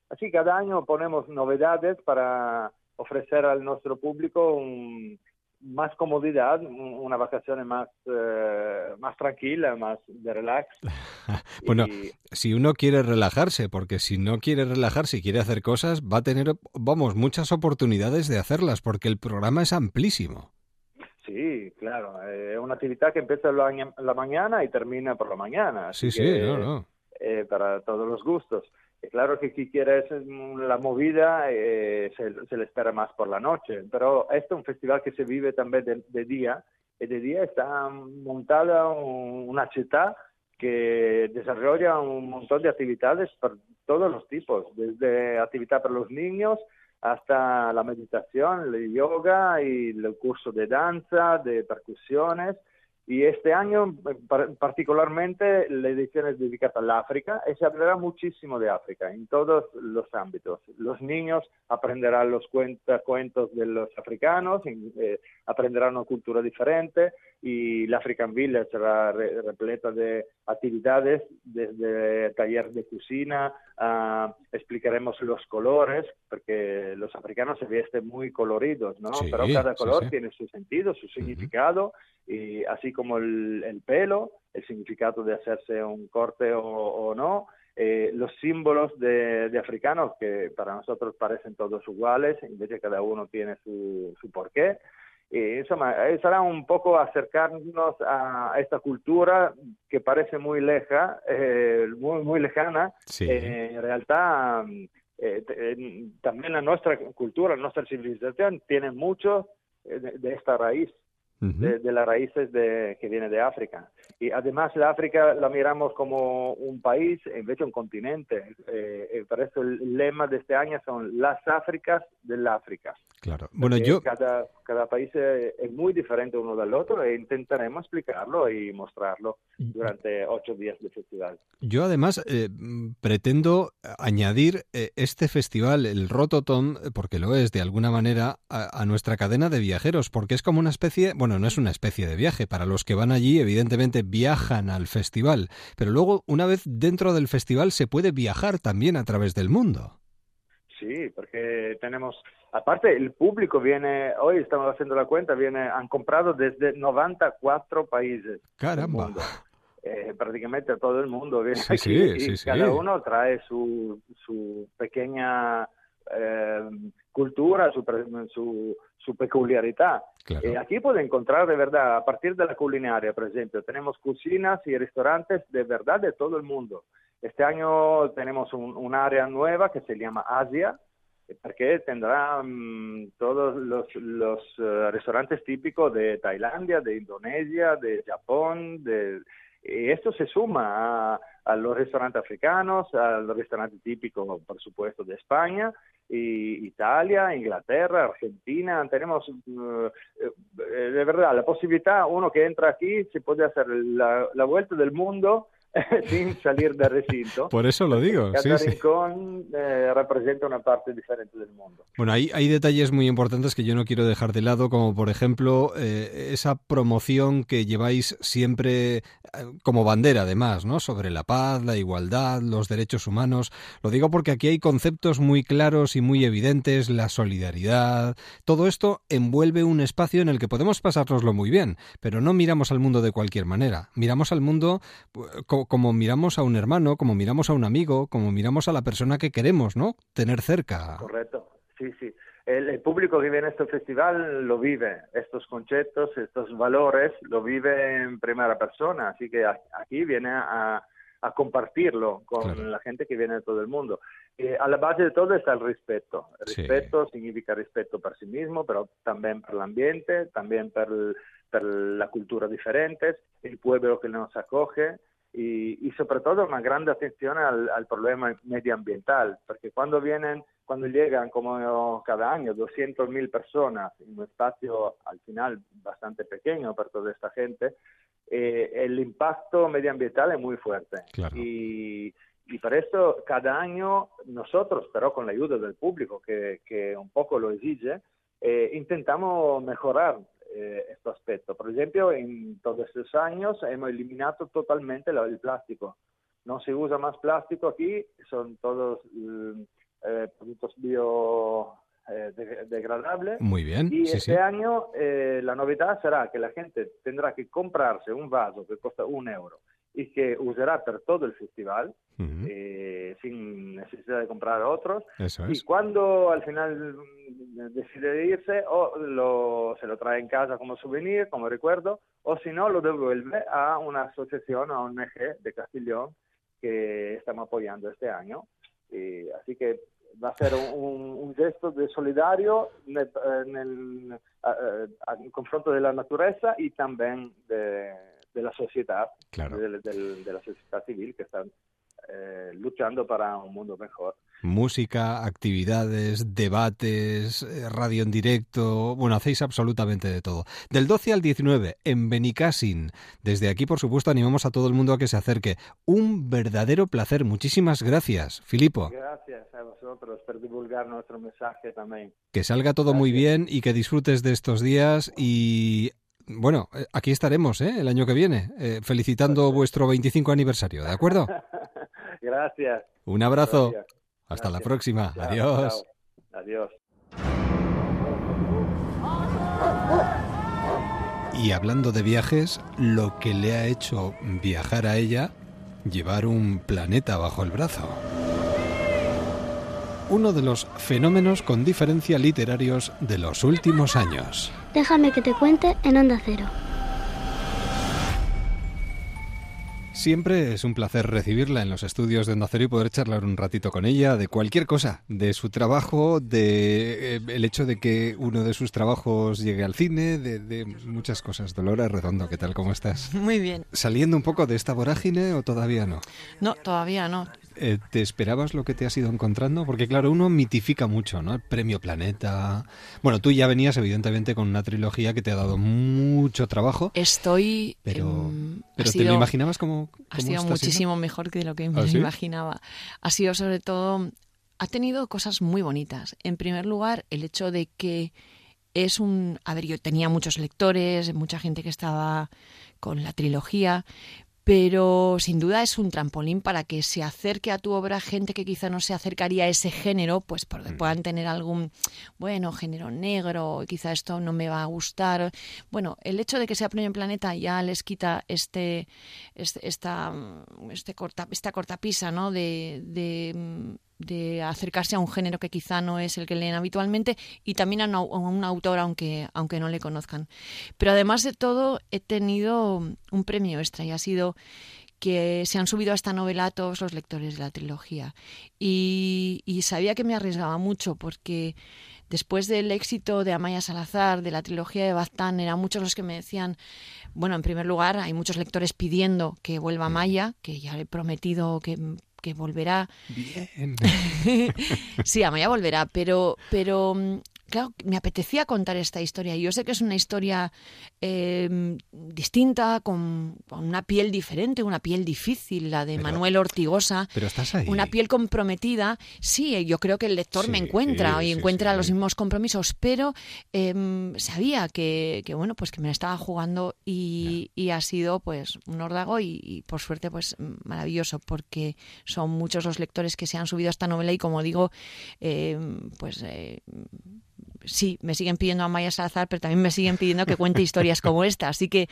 Así cada año ponemos novedades para ofrecer al nuestro público un- más comodidad, un- una vacación más, eh, más tranquila, más de relax. Bueno, Y- si uno quiere relajarse, porque si no quiere relajarse y quiere hacer cosas, va a tener, vamos, muchas oportunidades de hacerlas, porque el programa es amplísimo. Sí, claro, eh, es una actividad que empieza la, la mañana y termina por la mañana. Sí, sí, que, no, no. eh, para todos los gustos. Claro que si quieres la movida, eh, se, le espera más por la noche, pero este es un festival que se vive también de, de día, y de día está montada un- una ciudad que desarrolla un montón de actividades por todos los tipos, desde actividad para los niños hasta la meditación, el yoga y el curso de danza, de percusiones Y este año, par- particularmente, la edición es dedicada al África y se hablará muchísimo de África en todos los ámbitos. Los niños aprenderán los cuentos de los africanos, eh, aprenderán una cultura diferente y la African Village será re- repleta de actividades, desde talleres de cocina, a- explicaremos los colores, porque los africanos se visten muy coloridos, ¿no? Sí, Pero cada sí, color sí. tiene su sentido, su significado, y así como el, el pelo, el significado de hacerse un corte o, o no, eh, los símbolos de, de africanos que para nosotros parecen todos iguales, en vez de cada uno tiene su, su porqué. Y insomma, eh, sarà un poco acercarnos a esta cultura que parece muy leja, eh, muy, muy lejana. Sí. Eh, en realidad, eh, eh, también la nuestra cultura, nuestra civilización tiene mucho eh, de, de esta raíz, de, de las raíces de, que viene de África. Y además la África la miramos como un país, en vez de un continente. Eh, eh, por eso el lema de este año son las Áfricas del África. Claro. Bueno, Porque yo, Cada, cada país eh, es muy diferente uno del otro e intentaremos explicarlo y mostrarlo durante ocho días de festival. Yo además eh, mm, pretendo añadir eh, este festival, el Rototom, eh, porque lo es de alguna manera, a, a nuestra cadena de viajeros, porque es como una especie, bueno, no es una especie de viaje, para los que van allí evidentemente viajan al festival, pero luego una vez dentro del festival se puede viajar también a través del mundo. Sí, porque tenemos, aparte el público viene, hoy estamos haciendo la cuenta, viene, han comprado desde 94 países. Caramba. Eh, prácticamente todo el mundo viene Sí, aquí sí, y sí, sí. cada uno trae su, su pequeña eh, cultura, su, su, su peculiaridad. Claro. Eh, aquí puede encontrar de verdad, a partir de la culinaria, por ejemplo, tenemos cocinas y restaurantes de verdad de todo el mundo. Este año tenemos un, un área nueva que se llama Asia, eh, porque tendrá todos los, los eh, restaurantes típicos de Tailandia, de Indonesia, de Japón, de, esto se suma a, a los restaurantes africanos, a los restaurantes típicos, por supuesto, de España, y Italia, Inglaterra, Argentina. Tenemos, eh, eh, de verdad, la posibilidad, uno que entra aquí se puede hacer la vuelta del mundo sin salir del recinto. Por eso lo digo, Cada sí, sí. rincón eh, representa una parte diferente del mundo. Bueno, hay, hay detalles muy importantes que yo no quiero dejar de lado, como por ejemplo eh, esa promoción que lleváis siempre eh, como bandera, además, ¿no? Sobre la paz, la igualdad, los derechos humanos. Lo digo porque aquí hay conceptos muy claros y muy evidentes, la solidaridad. Todo esto envuelve un espacio en el que podemos pasárnoslo muy bien, pero no miramos al mundo de cualquier manera. Miramos al mundo eh, co- como miramos a un hermano, como miramos a un amigo, como miramos a la persona que queremos, ¿no? Tener cerca. Correcto, sí, sí. El, el público que viene a este festival lo vive, estos conceptos, estos valores, lo vive en primera persona, así que aquí viene a, a compartirlo con la gente que viene de todo el mundo. Eh, a la base de todo está el respeto. El Sí. respeto significa respeto per sí mismo, pero también per l'ambiente, también per, per la cultura diferentes, el pueblo que nos acoge y, y sobre todo una grande atención al, al problema medioambiental, porque cuando vienen, cuando llegan como cada año 200.000 personas en un espacio al final bastante pequeño para toda esta gente, eh, el impacto medioambiental es muy fuerte. Claro. Y, y por eso cada año nosotros, pero con la ayuda del público que, que un poco lo exige, eh, intentamos mejorar eh, este aspecto. Por ejemplo, en todos estos años hemos eliminado totalmente el plástico. No se usa más plástico aquí, son todos mm, eh, productos biodegradables. Muy bien, Y sí, este sí. año eh, la novedad será que la gente tendrá que comprarse un vaso que cuesta un euro y que usará por todo el festival Ujú. eh, sin necesidad de comprar otros. Eso Y es. cuando al final mm, decide irse, o lo, se lo trae en casa como souvenir, como recuerdo, o si no, lo devuelve a una asociación, a un ONG de Castellón que estamos apoyando este año. Y así que va a ser un, un- gesto de solidario nel, nel, a- a- a- in confronto della naturaleza y también de, de la sociedad, Claro. de, de- de la sociedad civil que están eh, luchando para un mundo mejor. Música, actividades, debates, eh, radio en directo, bueno, hacéis absolutamente de todo. Del 12 al 19 en Benicassin. Desde aquí, por supuesto, animamos a todo el mundo a que se acerque. Un verdadero placer. Muchísimas gracias, Filipo. Gracias a vosotros por divulgar nuestro mensaje también. Que salga todo muy bien y que disfrutes de estos días y bueno, eh, aquí estaremos ¿eh? el año que viene, eh, felicitando vuestro 25 aniversario, ¿de acuerdo? Gracias. Un abrazo. Gracias. Hasta la próxima. Chao, Adiós. chao. Adiós. Y hablando de viajes, lo que le ha hecho viajar a ella, llevar un planeta bajo el brazo. Uno de los fenómenos con diferencia literarios de los últimos años. Déjame que te cuente en Onda Cero. Siempre es un placer recibirla en los estudios de Onda Cero y poder charlar un ratito con ella de cualquier cosa, de su trabajo, de eh, el hecho de que uno de sus trabajos llegue al cine, de, de muchas cosas. Dolores Redondo, ¿qué tal? ¿Cómo estás? Muy bien. ¿Saliendo un poco de esta vorágine o todavía no? No, todavía no. Eh, ¿Te esperabas lo que te has ido encontrando? Porque claro, uno mitifica mucho, ¿no? El Premio Planeta. Bueno, tú ya venías evidentemente con una trilogía que te ha dado mucho trabajo. Estoy. Pero, ha pero ¿te sido- lo imaginabas como, Ha sido muchísimo mejor que lo que me ¿Ah, sí? imaginaba. Ha sido sobre todo. Ha tenido cosas muy bonitas. En primer lugar, el hecho de que es un. A ver, yo tenía muchos lectores, mucha gente que estaba con la trilogía, pero sin duda es un trampolín para que se acerque a tu obra gente que quizá no se acercaría a ese género, pues porque puedan tener algún, bueno, género negro, quizá esto no me va a gustar. Bueno, el hecho de que sea Premio Planeta ya les quita este, este esta, mm, este corta, esta cortapisa, ¿no? De, de, mm, de acercarse a un género que quizá no es el que leen habitualmente y también a, un autor aunque, aunque no le conozcan. Pero además de todo he tenido un premio extra y ha sido que se han subido a esta novela todos los lectores de la trilogía. Y, sabía que me arriesgaba mucho porque después del éxito de Amaya Salazar, de la trilogía de Baztán, eran muchos los que me decían, bueno, en primer lugar, hay muchos lectores pidiendo que vuelva Amaya, que ya he prometido que, que volverá. Bien. sí, Amaya volverá, pero, pero mm, claro, me apetecía contar esta historia. Y yo sé que es una historia eh, distinta, con, con una piel diferente, una piel difícil, la de Pero- Manuel Ortigosa. Pero estás ahí. Una piel comprometida. Sí, yo creo que el lector me encuentra sí, y sí, encuentra los mismos compromisos, pero em, sabía que, que, bueno, pues que me la estaba jugando y, y ha sido pues un órdago y, y, por suerte pues maravilloso porque son muchos los lectores que se han subido a esta novela y como digo, em, pues eh, sí, me siguen pidiendo a Maya Salazar, pero también me siguen pidiendo que cuente historias como esta, así que,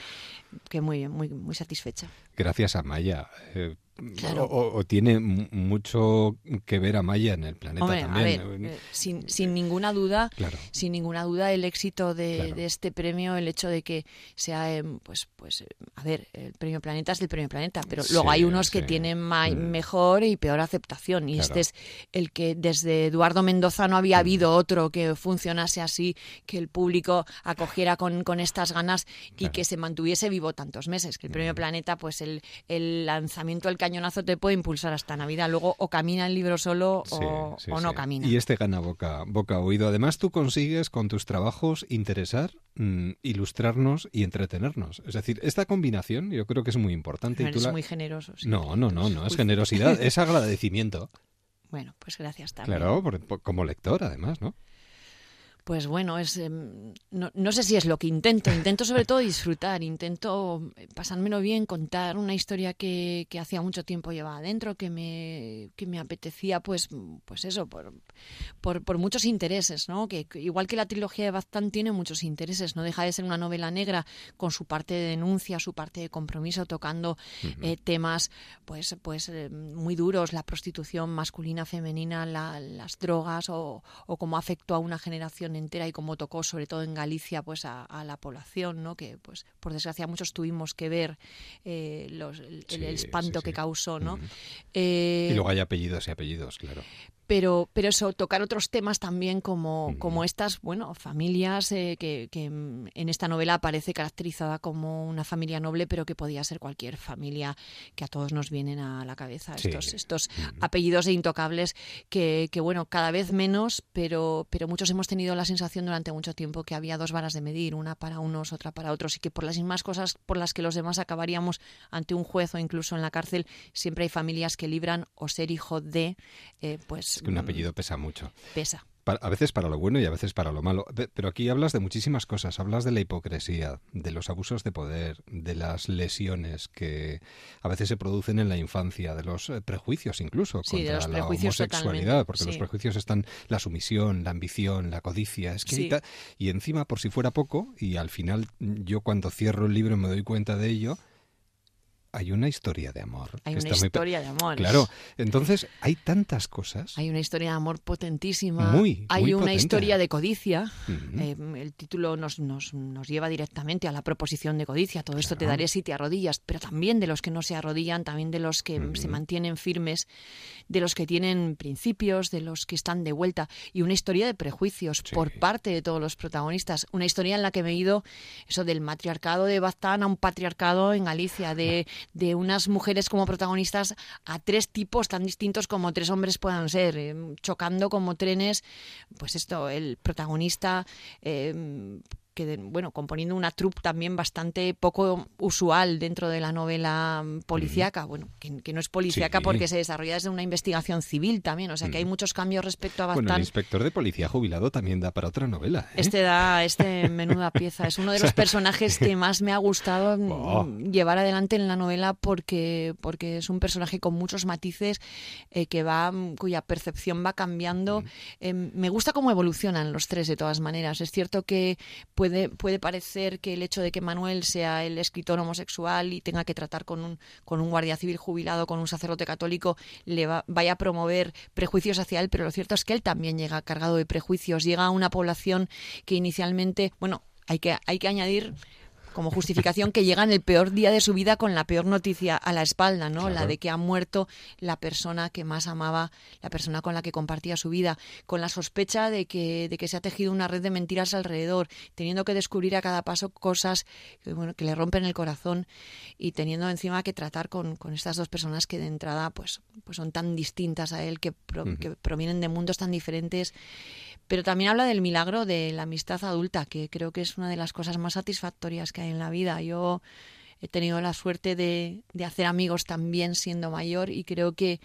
que muy bien, muy, muy satisfecha. Gracias a Maya. eh, Claro. o, o tiene mu- mucho que ver a Maya en el planeta Hombre, también. a ver, eh, sin, sin ninguna duda, Claro. sin ninguna duda el éxito de, Claro. de este premio, el hecho de que sea, pues, pues, eh, a ver, el premio Planeta es el premio Planeta, pero Sí, luego hay unos que tienen Mm. mejor y peor aceptación, y este es el que desde Eduardo Mendoza no había habido otro que funcionase así, que el público acogiera con, con estas ganas y que se mantuviese vivo tantos meses, que el Mm. premio Planeta, pues el, el lanzamiento, el cañonazo te puede impulsar hasta Navidad, luego o camina el libro solo Sí, o, sí, o no sí. camina. Y este gana boca, boca oído. Además, tú consigues con tus trabajos interesar, mm, ilustrarnos y entretenernos. Es decir, esta combinación yo creo que es muy importante. y tú Eres la- muy generoso. No, no, no, no es generosidad, es agradecimiento. Bueno, pues gracias también. Claro, por- por- como lector además, ¿no? Pues bueno, es em, no, no sé si es lo que intento. Intento sobre todo disfrutar, intento eh, pasármelo bien, contar una historia que, que hacía mucho tiempo llevaba adentro, que me, que me apetecía, pues, pues eso, por, por, por muchos intereses, ¿no? Que, igual que la trilogía de Baztán tiene muchos intereses, no deja de ser una novela negra con su parte de denuncia, su parte de compromiso, tocando eh, temas pues, pues eh, muy duros, la prostitución masculina, femenina, la- las drogas o, o cómo afectó a una generación entera y cómo tocó sobre todo en Galicia pues a, a la población, ¿no? Que pues por desgracia muchos tuvimos que ver eh, los, el, espanto sí, que causó, ¿no? Eh, y luego hay apellidos y apellidos, claro. Pero, pero eso, tocar otros temas también como, como estas, bueno, familias eh, que, que en esta novela aparece caracterizada como una familia noble, pero que podía ser cualquier familia que a todos nos vienen a la cabeza. Sí. Estos, estos apellidos de intocables que, que, bueno, cada vez menos, pero, pero muchos hemos tenido la sensación durante mucho tiempo que había dos varas de medir, una para unos, otra para otros, y que por las mismas cosas por las que los demás acabaríamos ante un juez o incluso en la cárcel, siempre hay familias que libran o ser hijo de, eh, pues... Es que un apellido pesa mucho. Pesa. A veces para lo bueno y a veces para lo malo. Pe- Pero aquí hablas de muchísimas cosas. Hablas de la hipocresía, de los abusos de poder, de las lesiones que a veces se producen en la infancia, de los eh, prejuicios incluso Sí, contra la homosexualidad, totalmente, porque los prejuicios están la sumisión, la ambición, la codicia. Es que Sí. y encima, por si fuera poco, y al final yo cuando cierro el libro me doy cuenta de ello, hay una historia de amor. Hay una muy historia de amor. Claro, entonces hay tantas cosas. Hay una historia de amor potentísima. Muy, Hay muy una potente. historia de codicia. Eh, el título nos, nos, nos lleva directamente a la proposición de codicia. Todo esto te daré si te arrodillas, pero también de los que no se arrodillan, también de los que se mantienen firmes, de los que tienen principios, de los que están de vuelta. Y una historia de prejuicios por parte de todos los protagonistas. Una historia en la que me he ido eso del matriarcado de Baztán a un patriarcado en Galicia, de, de unas mujeres como protagonistas a tres tipos tan distintos como tres hombres puedan ser, eh, chocando como trenes, pues esto, el protagonista eh, que bueno, componiendo una troupe también bastante poco usual dentro de la novela mm, policíaca, bueno, que, que no es policíaca Sí. porque se desarrolla desde una investigación civil también, o sea que hay muchos cambios respecto a Bueno, el Baztán. inspector de policía jubilado también da para otra novela. ¿eh? Este da, este menuda pieza. Es uno de los personajes que más me ha gustado mm, Oh. llevar adelante en la novela porque, porque es un personaje con muchos matices eh, que va, mm, cuya percepción va cambiando. Eh, me gusta cómo evolucionan los tres de todas maneras. Es cierto que puede, puede parecer que el hecho de que Manuel sea el escritor homosexual y tenga que tratar con un, con un guardia civil jubilado, con un sacerdote católico, le va- vaya a promover prejuicios hacia él, pero lo cierto es que él también llega cargado de prejuicios, llega a una población que inicialmente, bueno, hay que, hay que añadir como justificación que llega en el peor día de su vida con la peor noticia a la espalda, ¿no? La de que ha muerto la persona que más amaba, la persona con la que compartía su vida, con la sospecha de que, de que se ha tejido una red de mentiras alrededor, teniendo que descubrir a cada paso cosas que, bueno, que le rompen el corazón y teniendo encima que tratar con, con estas dos personas que de entrada pues, pues son tan distintas a él, que, pro- que provienen de mundos tan diferentes. Pero también habla del milagro de la amistad adulta, que creo que es una de las cosas más satisfactorias que hay en la vida. Yo he tenido la suerte de, de hacer amigos también siendo mayor y creo que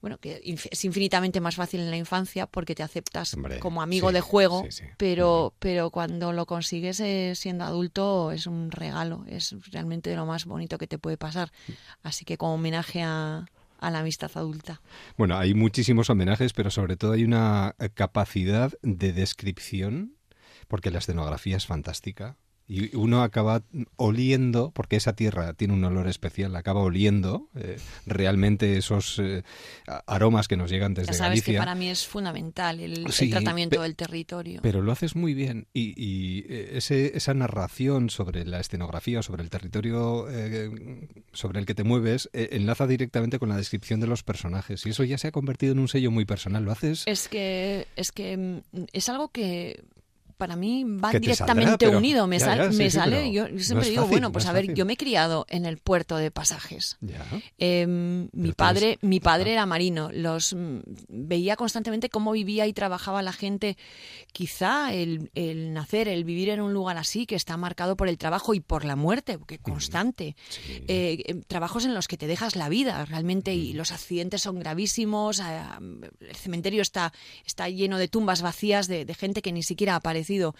bueno, que es infinitamente más fácil en la infancia porque te aceptas Hombre, como amigo sí, de juego, sí, sí. pero pero cuando lo consigues eh, siendo adulto es un regalo, es realmente de lo más bonito que te puede pasar. Así que como homenaje a, a la amistad adulta. Bueno, hay muchísimos homenajes, pero sobre todo hay una eh, capacidad de descripción, porque la escenografía es fantástica. Y uno acaba oliendo, porque esa tierra tiene un olor especial, acaba oliendo eh, realmente esos eh, aromas que nos llegan desde ya sabes Galicia. que para mí es fundamental el, tratamiento del territorio. Pero lo haces muy bien y, y, eh, ese, esa narración sobre la escenografía, sobre el territorio eh, sobre el que te mueves, enlaza directamente con la descripción de los personajes y eso ya se ha convertido en un sello muy personal. Lo haces Es que es que mm, es algo que para mí va saldrá, directamente unido. Me, ya, sal- ya, sí, me sí, sale, yo, siempre digo, fácil, bueno, no pues es a ver, fácil. yo me he criado en el puerto de pasajes. Ya. Eh, mi padre, mi padre era marino. Los mm, veía constantemente cómo vivía y trabajaba la gente. Quizá el, el nacer, el vivir en un lugar así que está marcado por el trabajo y por la muerte, que constante. Eh, eh, trabajos en los que te dejas la vida realmente y los accidentes son gravísimos. eh, el cementerio está está lleno de tumbas vacías de, de gente que ni siquiera ha aparecido.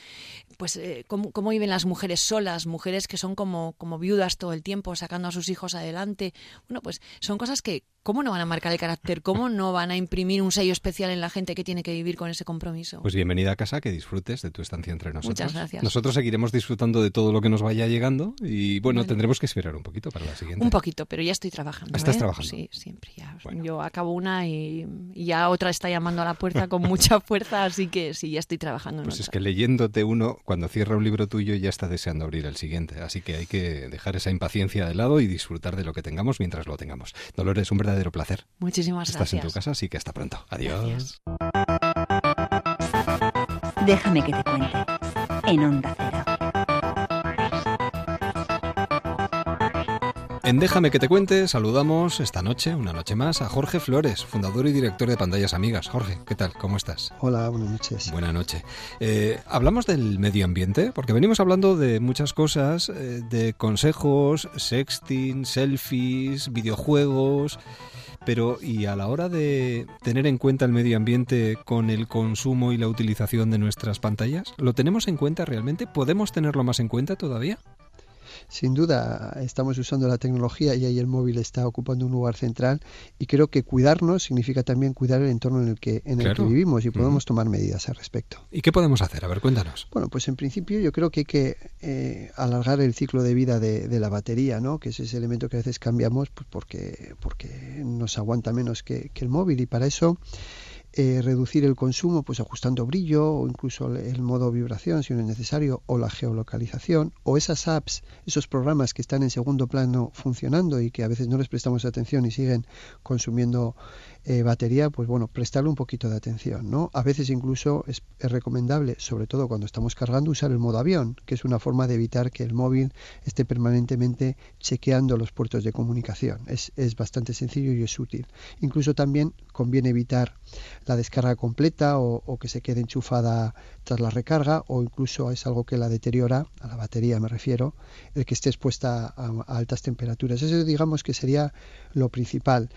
Pues eh, ¿cómo, cómo viven las mujeres solas, mujeres que son como como viudas todo el tiempo sacando a sus hijos adelante. Bueno, pues son cosas que ¿Cómo no van a marcar el carácter? ¿Cómo no van a imprimir un sello especial en la gente que tiene que vivir con ese compromiso? Pues bienvenida a casa, que disfrutes de tu estancia entre nosotros. Muchas gracias. Nosotros seguiremos disfrutando de todo lo que nos vaya llegando y bueno, Bueno. tendremos que esperar un poquito para la siguiente. Un poquito, pero ya estoy trabajando. ¿Estás ¿eh? trabajando? Sí, siempre. Ya. Yo acabo una y, y ya otra está llamando a la puerta con mucha fuerza, así que sí, ya estoy trabajando en Pues es que leyéndote uno, cuando cierra un libro tuyo ya está deseando abrir el siguiente. Así que hay que dejar esa impaciencia de lado y disfrutar de lo que tengamos mientras lo tengamos. Dolores, un verdadero placer. Muchísimas Estás gracias. en tu casa, así que hasta pronto. Adiós. Déjame que te cuente. En Onda Cero. En Déjame que te cuente, saludamos esta noche, una noche más, a Jorge Flores, fundador y director de Pantallas Amigas. Jorge, ¿qué tal? ¿Cómo estás? Hola, buenas noches. Buenas noches. Eh, hablamos del medio ambiente, porque venimos hablando de muchas cosas, eh, de consejos, sexting, selfies, videojuegos, pero ¿y a la hora de tener en cuenta el medio ambiente con el consumo y la utilización de nuestras pantallas? ¿Lo tenemos en cuenta realmente? ¿Podemos tenerlo más en cuenta todavía? Sin duda, estamos usando la tecnología y ahí el móvil está ocupando un lugar central y creo que cuidarnos significa también cuidar el entorno en el que, en el que vivimos y podemos tomar medidas al respecto. ¿Y qué podemos hacer? A ver, cuéntanos. Bueno, pues en principio yo creo que hay que eh, alargar el ciclo de vida de, de la batería, ¿no? Que es ese elemento que a veces cambiamos pues porque, porque nos aguanta menos que, que el móvil y para eso eh, reducir el consumo pues ajustando brillo o incluso el- modo vibración si no es necesario o la geolocalización o esas apps, esos programas que están en segundo plano funcionando y que a veces no les prestamos atención y siguen consumiendo eh, batería, pues bueno, prestarle un poquito de atención, ¿no? A veces incluso es, recomendable, sobre todo cuando estamos cargando, usar el modo avión, que es una forma de evitar que el móvil esté permanentemente chequeando los puertos de comunicación. Es, es bastante sencillo y es útil. Incluso también conviene evitar la descarga completa o, que se quede enchufada tras la recarga o incluso es algo que la deteriora, a la batería me refiero, el que esté expuesta a altas temperaturas. Eso digamos que sería lo principal.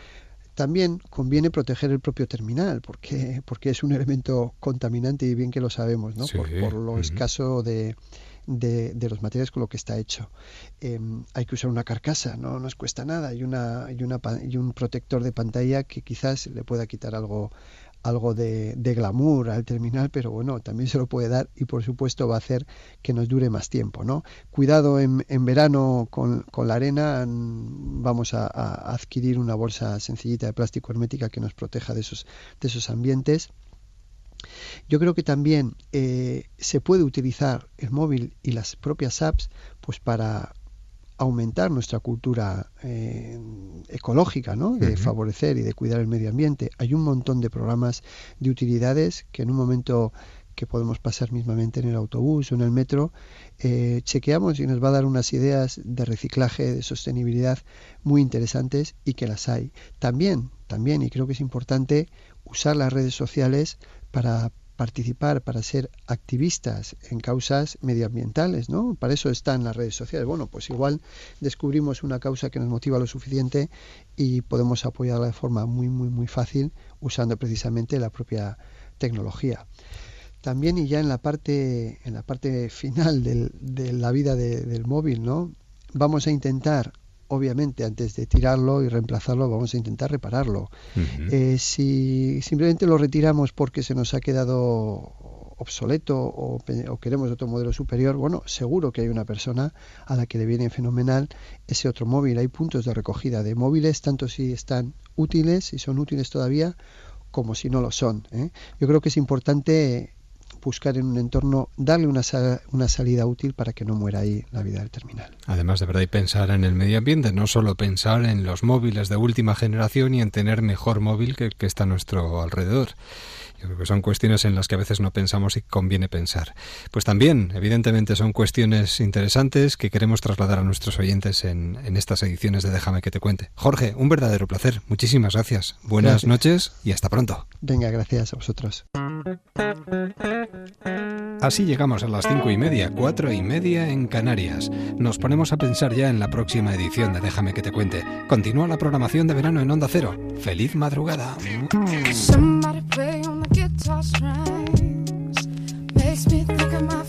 También conviene proteger el propio terminal, porque, porque es un elemento contaminante y bien que lo sabemos, ¿no? Sí, por, por lo escaso de, de, de los materiales con lo que está hecho. Eh, hay que usar una carcasa, no nos cuesta nada, y, una, y, una, y un protector de pantalla que quizás le pueda quitar algo algo de, de glamour al terminal, pero bueno, también se lo puede dar y por supuesto va a hacer que nos dure más tiempo, ¿no? Cuidado en, en verano con, con la arena, vamos a, a adquirir una bolsa sencillita de plástico hermética que nos proteja de esos, de esos ambientes. Yo creo que también eh, se puede utilizar el móvil y las propias apps pues para aumentar nuestra cultura eh, ecológica, ¿no? de favorecer y de cuidar el medio ambiente. Hay un montón de programas de utilidades que en un momento que podemos pasar mismamente en el autobús o en el metro, eh, chequeamos y nos va a dar unas ideas de reciclaje, de sostenibilidad muy interesantes y que las hay. También, también, y creo que es importante usar las redes sociales para participar, para ser activistas en causas medioambientales, ¿no? Para eso están las redes sociales. Bueno, pues igual descubrimos una causa que nos motiva lo suficiente y podemos apoyarla de forma muy, muy, muy fácil usando precisamente la propia tecnología. También y ya en la parte, en la parte final del- de la vida de- del móvil, ¿no? Vamos a intentar, obviamente, antes de tirarlo y reemplazarlo, vamos a intentar repararlo. Eh, si simplemente lo retiramos porque se nos ha quedado obsoleto o, queremos otro modelo superior, bueno, seguro que hay una persona a la que le viene fenomenal ese otro móvil. Hay puntos de recogida de móviles, tanto si están útiles, si son útiles todavía, como si no lo son. ¿eh? Yo creo que es importante buscar en un entorno, darle una, una salida útil para que no muera ahí la vida del terminal. Además, de verdad, y pensar en el medio ambiente, no solo pensar en los móviles de última generación y en tener mejor móvil que el que está a nuestro alrededor. Creo que son cuestiones en las que a veces no pensamos y conviene pensar. Pues también, evidentemente, son cuestiones interesantes que queremos trasladar a nuestros oyentes en, en estas ediciones de Déjame que te cuente. Jorge, un verdadero placer. Muchísimas gracias. Buenas Gracias. noches y hasta pronto. Venga, gracias a vosotros. Así llegamos a las cinco y media, cuatro y media en Canarias. Nos ponemos a pensar ya en la próxima edición de Déjame que te cuente. Continúa la programación de verano en Onda Cero. ¡Feliz madrugada! makes me think of my